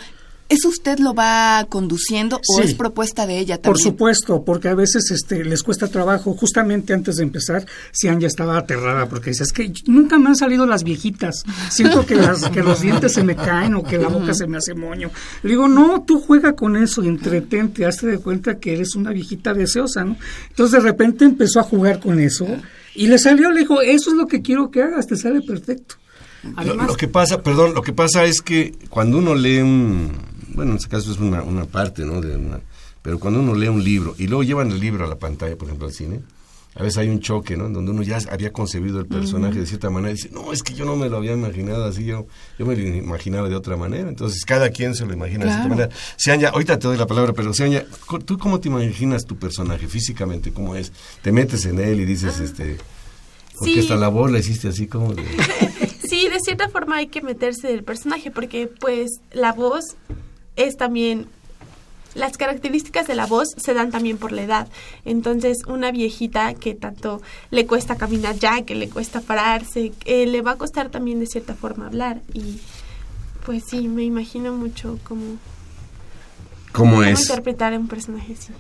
¿Eso usted lo va conduciendo o Sí. es propuesta de ella Por también? supuesto, porque a veces este, les cuesta trabajo. Justamente antes de empezar, Sian ya estaba aterrada porque dice, es que nunca me han salido las viejitas. Siento que, las, que los dientes se me caen o que la boca se me hace moño. Le digo, no, tú juega con eso y entretente, hazte de cuenta que eres una viejita deseosa, ¿no? Entonces de repente empezó a jugar con eso y le salió, le dijo, eso es lo que quiero que hagas, te sale perfecto. Lo, Además, lo que pasa, perdón, lo que pasa es que cuando uno lee un, bueno, en este caso es una, una parte, ¿no? De una, pero cuando uno lee un libro y luego llevan el libro a la pantalla, por ejemplo, al cine, a veces hay un choque, ¿no? En donde uno ya había concebido el personaje de cierta manera y dice, no, es que yo no me lo había imaginado así, yo, yo me lo imaginaba de otra manera. Entonces, cada quien se lo imagina de cierta Claro. manera. Seanya, ahorita te doy la palabra, pero Seanya, ¿tú cómo te imaginas tu personaje físicamente? ¿Cómo es? Te metes en él y dices, este... Porque Sí. hasta la voz la hiciste así como de... Sí, de cierta forma hay que meterse del personaje porque pues la voz es también las características de la voz se dan también por la edad. Entonces, una viejita que tanto le cuesta caminar ya, que le cuesta pararse, eh, le va a costar también de cierta forma hablar. Y pues sí, me imagino mucho cómo, ¿Cómo es? interpretar a un personaje así.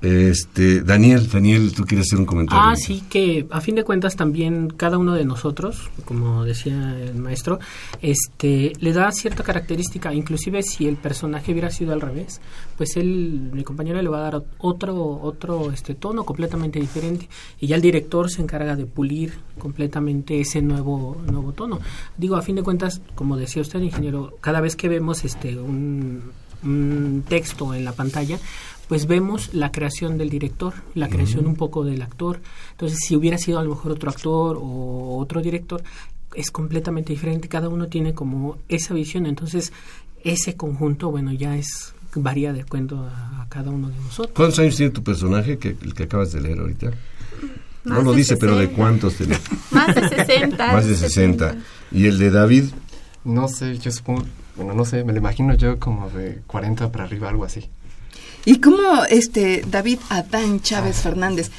Este, Daniel, Daniel, tú quieres hacer un comentario. Ah, sí, que a fin de cuentas también cada uno de nosotros, como decía el maestro, este, le da cierta característica, inclusive si el personaje hubiera sido al revés, pues él, mi compañero le va a dar otro, otro este tono completamente diferente y ya el director se encarga de pulir completamente ese nuevo, nuevo tono. Digo, a fin de cuentas, como decía usted, ingeniero, cada vez que vemos este un, un texto en la pantalla, pues vemos la creación del director, la creación un poco del actor. Entonces, si hubiera sido a lo mejor otro actor o otro director, es completamente diferente. Cada uno tiene como esa visión. Entonces, ese conjunto, bueno, ya es varía de acuerdo a, a cada uno de nosotros. ¿Cuántos años tiene tu personaje, que, el que acabas de leer ahorita? No Más lo de dice, pero ¿de 60. cuántos tiene? Más de 60. Más de 60. ¿Y el de David? No sé, yo supongo, bueno, no sé, me lo imagino yo como de 40 para arriba, algo así. ¿Y cómo, este, David Adán Chávez Fernández,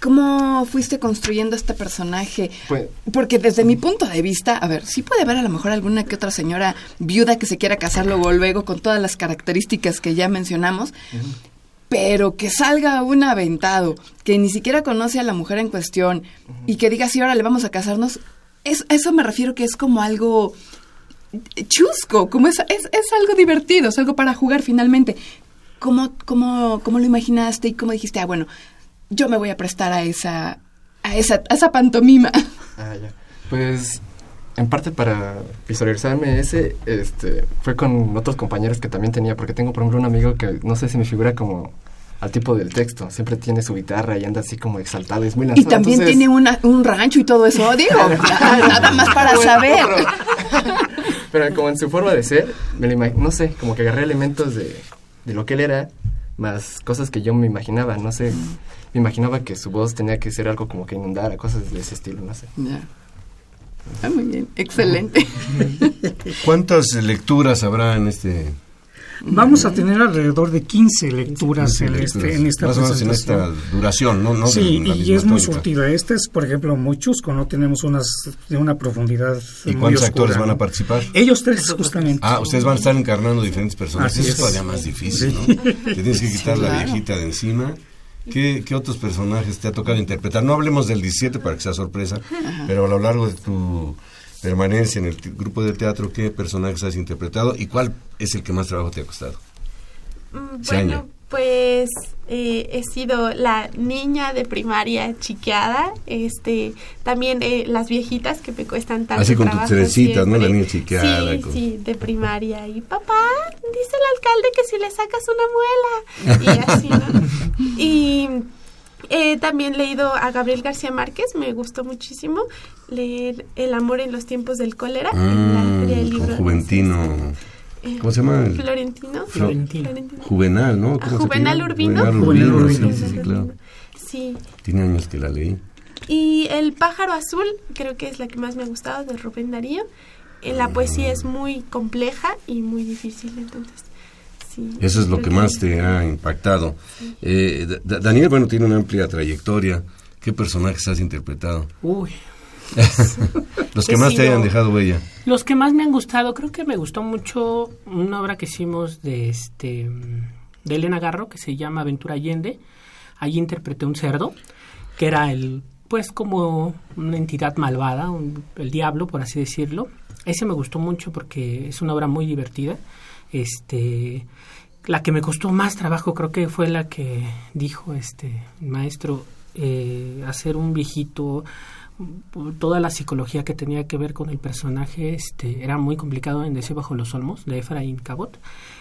cómo fuiste construyendo este personaje? Pues, Porque desde mi punto de vista, a ver, sí puede haber a lo mejor alguna que otra señora viuda que se quiera casar luego, luego con todas las características que ya mencionamos, pero que salga un aventado, que ni siquiera conoce a la mujer en cuestión y que diga, sí, ahora le vamos a casarnos, es, a eso me refiero que es como algo chusco, como es, es, es algo divertido, es algo para jugar finalmente. ¿Cómo, cómo, ¿Cómo lo imaginaste y cómo dijiste, ah, bueno, yo me voy a prestar a esa, a esa, a esa pantomima? Ah, ya. Pues en parte para visualizarme ese, este, fue con otros compañeros que también tenía, porque tengo por ejemplo un amigo que no sé si me figura como al tipo del texto, siempre tiene su guitarra y anda así como exaltado, es muy Y lanzado. también entonces- tiene una, un rancho y todo eso, digo, nada más para Bueno, saber. Pero, pero como en su forma de ser, me lo no sé, como que agarré elementos de, de lo que él era, más cosas que yo me imaginaba, no sé, me imaginaba que su voz tenía que ser algo como que inundara, cosas de ese estilo, no sé. Ya. Ah, muy bien, excelente. ¿Cuántas lecturas habrá en este? Vamos a tener alrededor de 15 lecturas en, lecturas? este, en esta Más o menos en esta presentación. duración, ¿no? no Sí, y es muy tónica. surtida. Este es, por ejemplo, muy chusco, no tenemos unas de una profundidad ¿Y muy cuántos oscura, actores van a participar? Ellos tres, justamente. Ah, ustedes van a estar encarnando diferentes personajes. Así Eso es todavía más difícil, Sí. ¿no? Te tienes que quitar la claro. viejita de encima. ¿Qué, ¿Qué otros personajes te ha tocado interpretar? No hablemos del 17 para que sea sorpresa, pero a lo largo de tu permanencia en el grupo de teatro, ¿qué personajes has interpretado y cuál es el que más trabajo te ha costado? Mm, Bueno, año. pues eh, he sido la niña de primaria chiqueada, este, también eh, las viejitas que me cuestan tanto Así con tus trencitas, ¿no? La niña chiqueada, Sí, con- sí, de primaria. Y papá, dice el alcalde que si le sacas una muela. Y así, ¿no? Y he también leído a Gabriel García Márquez, me gustó muchísimo leer El amor en los tiempos del cólera, en la Feria del Mm, Libro. Juventino. Eh, ¿Cómo se llama? el- Florentino. Florentino. Florentino. Juvenal, ¿no? Ah, ¿Cómo se Juvenal? Urbino. Juvenal Juvenal Urbino, Urbino. sí, sí, sí, claro. Sí. Tiene años que la leí. Y El pájaro azul, creo que es la que más me ha gustado de Rubén Darío. Eh, La poesía es muy compleja y muy difícil, entonces sí. Eso es lo que más te ha impactado. Eh, Da- Da- Daniel, bueno, tiene una amplia trayectoria. ¿Qué personajes has interpretado? Uy, Los que He más te hayan dejado huella. Los que más me han gustado, creo que me gustó mucho una obra que hicimos de este de Elena Garro que se llama Aventura Allende. Allí interpreté un cerdo, que era el pues como una entidad malvada, un- el diablo por así decirlo. Ese me gustó mucho porque es una obra muy divertida. Este la que me costó más trabajo creo que fue la que dijo este maestro eh, hacer un viejito toda la psicología que tenía que ver con el personaje este era muy complicado en Deseo bajo los olmos de Efraín Cabot.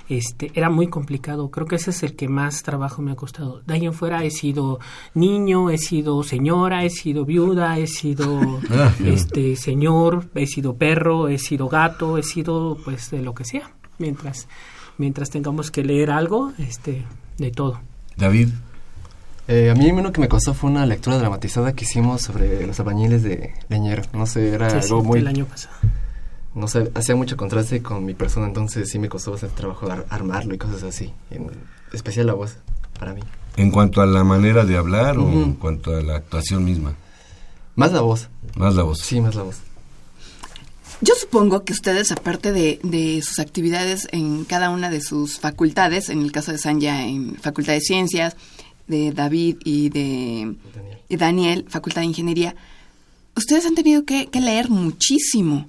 Este era muy complicado creo que ese es el que más trabajo me ha costado. De ahí en fuera he sido niño he sido señora he sido viuda he sido Ah, este señor he sido perro he sido gato he sido pues de lo que sea mientras mientras tengamos que leer algo este de todo David, Eh, a mí uno que me costó fue una lectura dramatizada que hicimos sobre los albañiles de Leñero. No sé, era Sí, sí, algo muy... el año pasado No sé, hacía mucho contraste con mi persona, entonces sí me costó bastante trabajo ar- armarlo y cosas así. En- especial la voz para mí. ¿En cuanto a la manera de hablar o en cuanto a la actuación misma? Más la voz. Más la voz. Sí, más la voz. Yo supongo que ustedes, aparte de, de, sus actividades en cada una de sus facultades, en el caso de Sanya en Facultad de Ciencias, de David y de Daniel, y Daniel Facultad de Ingeniería, ustedes han tenido que, que, leer muchísimo.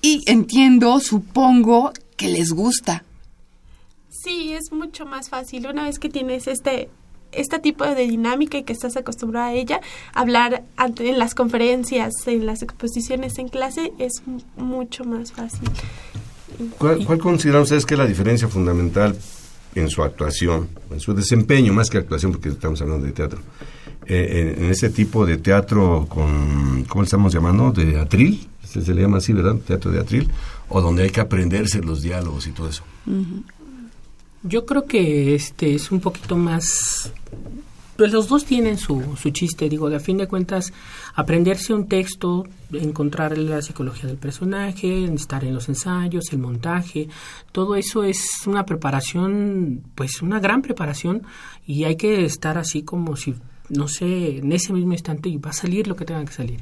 Y entiendo, supongo, que les gusta. Sí, es mucho más fácil. Una vez que tienes este este tipo de dinámica y que estás acostumbrada a ella, hablar ante, en las conferencias, en las exposiciones en clase es mucho más fácil. ¿Cuál, ¿Cuál, consideran ustedes que es la diferencia fundamental en su actuación, en su desempeño, más que actuación, porque estamos hablando de teatro? Eh, en, en, ese tipo de teatro con, ¿cómo le estamos llamando? De atril, se, se le llama así, ¿verdad? Teatro de atril, o donde hay que aprenderse los diálogos y todo eso. Uh -huh. Yo creo que este es un poquito más pues los dos tienen su, su chiste, digo, de a fin de cuentas, aprenderse un texto, encontrar la psicología del personaje, estar en los ensayos, el montaje, todo eso es una preparación, pues una gran preparación y hay que estar así como si, no sé, en ese mismo instante y va a salir lo que tenga que salir.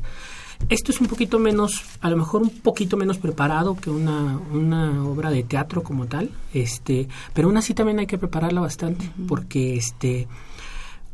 Esto es un poquito menos, a lo mejor un poquito menos preparado que una, una obra de teatro como tal, este, pero aún así también hay que prepararla bastante, uh -huh. porque este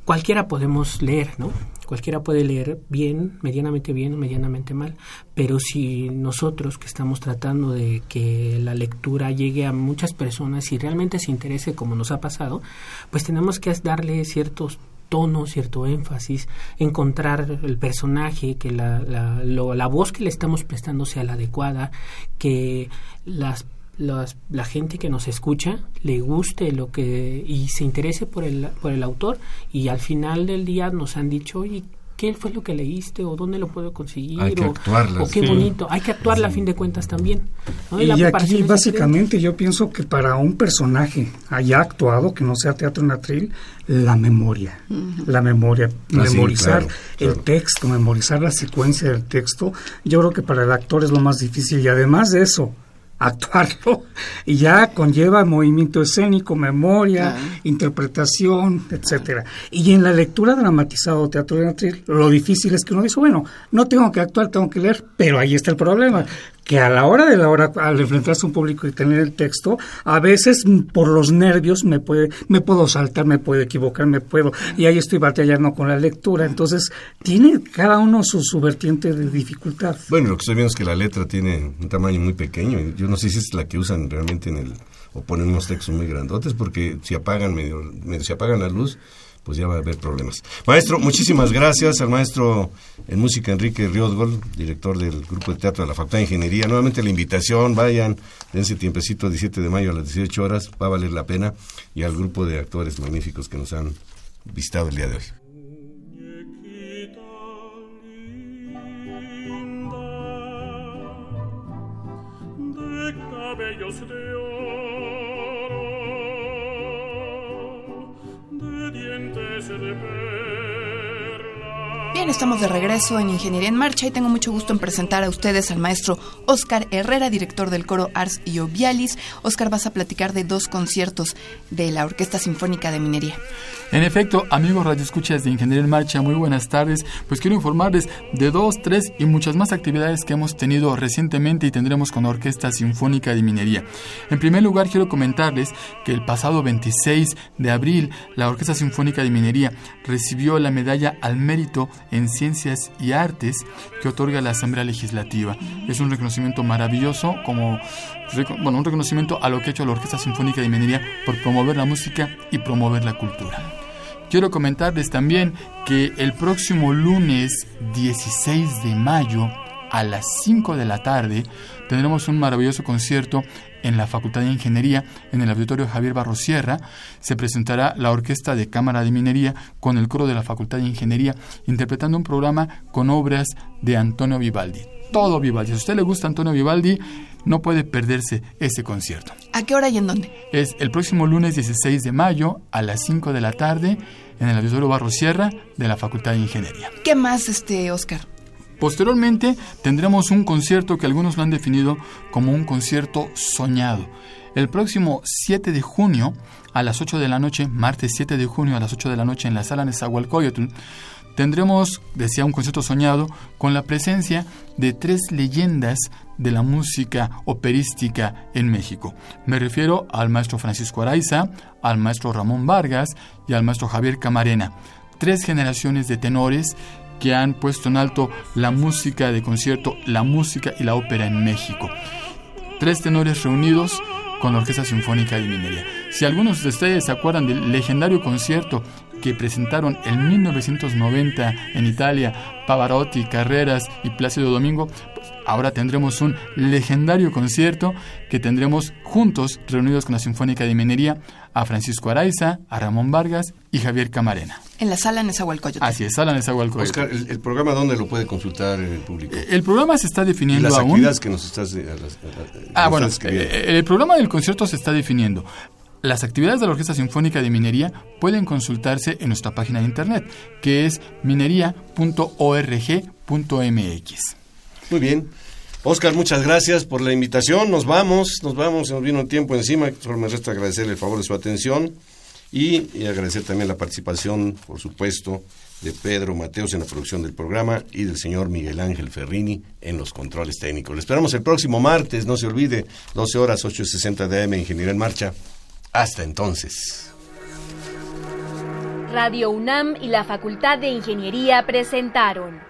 cualquiera podemos leer, ¿no? Cualquiera puede leer bien, medianamente bien, medianamente mal, pero si nosotros que estamos tratando de que la lectura llegue a muchas personas y realmente se interese como nos ha pasado, pues tenemos que darle ciertos tono, cierto énfasis, encontrar el personaje, que la, la, lo, la voz que le estamos prestando sea la adecuada, que las las, la gente que nos escucha le guste lo que y se interese por el, por el autor y al final del día nos han dicho, oye, ¿qué fue lo que leíste o dónde lo puedo conseguir? Hay que o, actuarla, o qué sí. bonito. Hay que actuarla a fin de cuentas también. ¿no? Y, aquí básicamente yo pienso que para un personaje haya actuado, que no sea teatro en atril, la memoria, uh -huh. la memoria, Ah, sí, memorizar claro, el claro. texto, memorizar la secuencia del texto, yo creo que para el actor es lo más difícil y además de eso, actuarlo y ya conlleva movimiento escénico, memoria, Ah. interpretación, etcétera. Y en la lectura dramatizada o teatro de atril, lo difícil es que uno dice, bueno, no tengo que actuar, tengo que leer, pero ahí está el problema, que a la hora de la hora, al enfrentarse a un público y tener el texto, a veces por los nervios me puede, me puedo saltar, me puedo equivocar, me puedo, y ahí estoy batallando con la lectura. Entonces, tiene cada uno su, su vertiente de dificultad. Bueno, lo que estoy viendo es que la letra tiene un tamaño muy pequeño. Yo no sé si es la que usan realmente en el o ponen unos textos muy grandotes porque si apagan medio, medio si apagan la luz pues ya va a haber problemas. Maestro, muchísimas gracias al maestro en música Enrique Riosgol, director del grupo de teatro de la Facultad de Ingeniería. Nuevamente la invitación, vayan, dense tiempecito 17 de mayo a las 18 horas, va a valer la pena. Y al grupo de actores magníficos que nos han visitado el día de hoy. de dientes de perla. Estamos de regreso en Ingeniería en Marcha y tengo mucho gusto en presentar a ustedes al maestro Oscar Herrera, director del coro Ars y Ovialis. Oscar, vas a platicar de dos conciertos de la Orquesta Sinfónica de Minería. En efecto, amigos radioescuchas de Ingeniería en Marcha, muy buenas tardes. Pues quiero informarles de dos, tres y muchas más actividades que hemos tenido recientemente y tendremos con la Orquesta Sinfónica de Minería. En primer lugar, quiero comentarles que el pasado 26 de abril, la Orquesta Sinfónica de Minería recibió la medalla al mérito en Ciencias y Artes que otorga la Asamblea Legislativa. Es un reconocimiento maravilloso como bueno, un reconocimiento a lo que ha hecho la Orquesta Sinfónica de Minería por promover la música y promover la cultura. Quiero comentarles también que el próximo lunes 16 de mayo a las 5 de la tarde tendremos un maravilloso concierto en la Facultad de Ingeniería, en el Auditorio Javier Barrosierra. Se presentará la Orquesta de Cámara de Minería con el coro de la Facultad de Ingeniería, interpretando un programa con obras de Antonio Vivaldi. Todo Vivaldi. Si a usted le gusta Antonio Vivaldi, no puede perderse ese concierto. ¿A qué hora y en dónde? Es el próximo lunes 16 de mayo a las 5 de la tarde en el Auditorio Barrosierra de la Facultad de Ingeniería. ¿Qué más, este, Oscar? Posteriormente tendremos un concierto que algunos lo han definido como un concierto soñado. El próximo 7 de junio a las 8 de la noche, martes 7 de junio a las 8 de la noche en la sala Nezahualcóyotl, tendremos, decía, un concierto soñado con la presencia de tres leyendas de la música operística en México. Me refiero al maestro Francisco Araiza, al maestro Ramón Vargas y al maestro Javier Camarena. Tres generaciones de tenores que han puesto en alto la música de concierto, la música y la ópera en México. Tres tenores reunidos con la Orquesta Sinfónica de Minería. Si algunos de ustedes se acuerdan del legendario concierto que presentaron en 1990 en Italia Pavarotti, Carreras y Plácido Domingo, ahora tendremos un legendario concierto que tendremos juntos, reunidos con la Sinfónica de Minería, a Francisco Araiza, a Ramón Vargas y Javier Camarena. En la sala Nezahualcóyotl. Así es, sala Nezahualcóyotl. Oscar, ¿el, el programa dónde lo puede consultar el público? El programa se está definiendo y las aún. actividades que nos estás... eh, las- eh, Ah, nos bueno, estás escribiendo. eh, el programa del concierto se está definiendo. Las actividades de la Orquesta Sinfónica de Minería pueden consultarse en nuestra página de internet, que es minería.org.mx. Muy bien. Oscar, muchas gracias por la invitación. Nos vamos, nos vamos, se nos vino el tiempo encima. Solo me resta agradecerle el favor de su atención y, agradecer también la participación, por supuesto, de Pedro Mateos en la producción del programa y del señor Miguel Ángel Ferrini en los controles técnicos. Le esperamos el próximo martes, no se olvide, 12 horas, 8.60 de AM, Ingeniería en Marcha. Hasta entonces. Radio UNAM y la Facultad de Ingeniería presentaron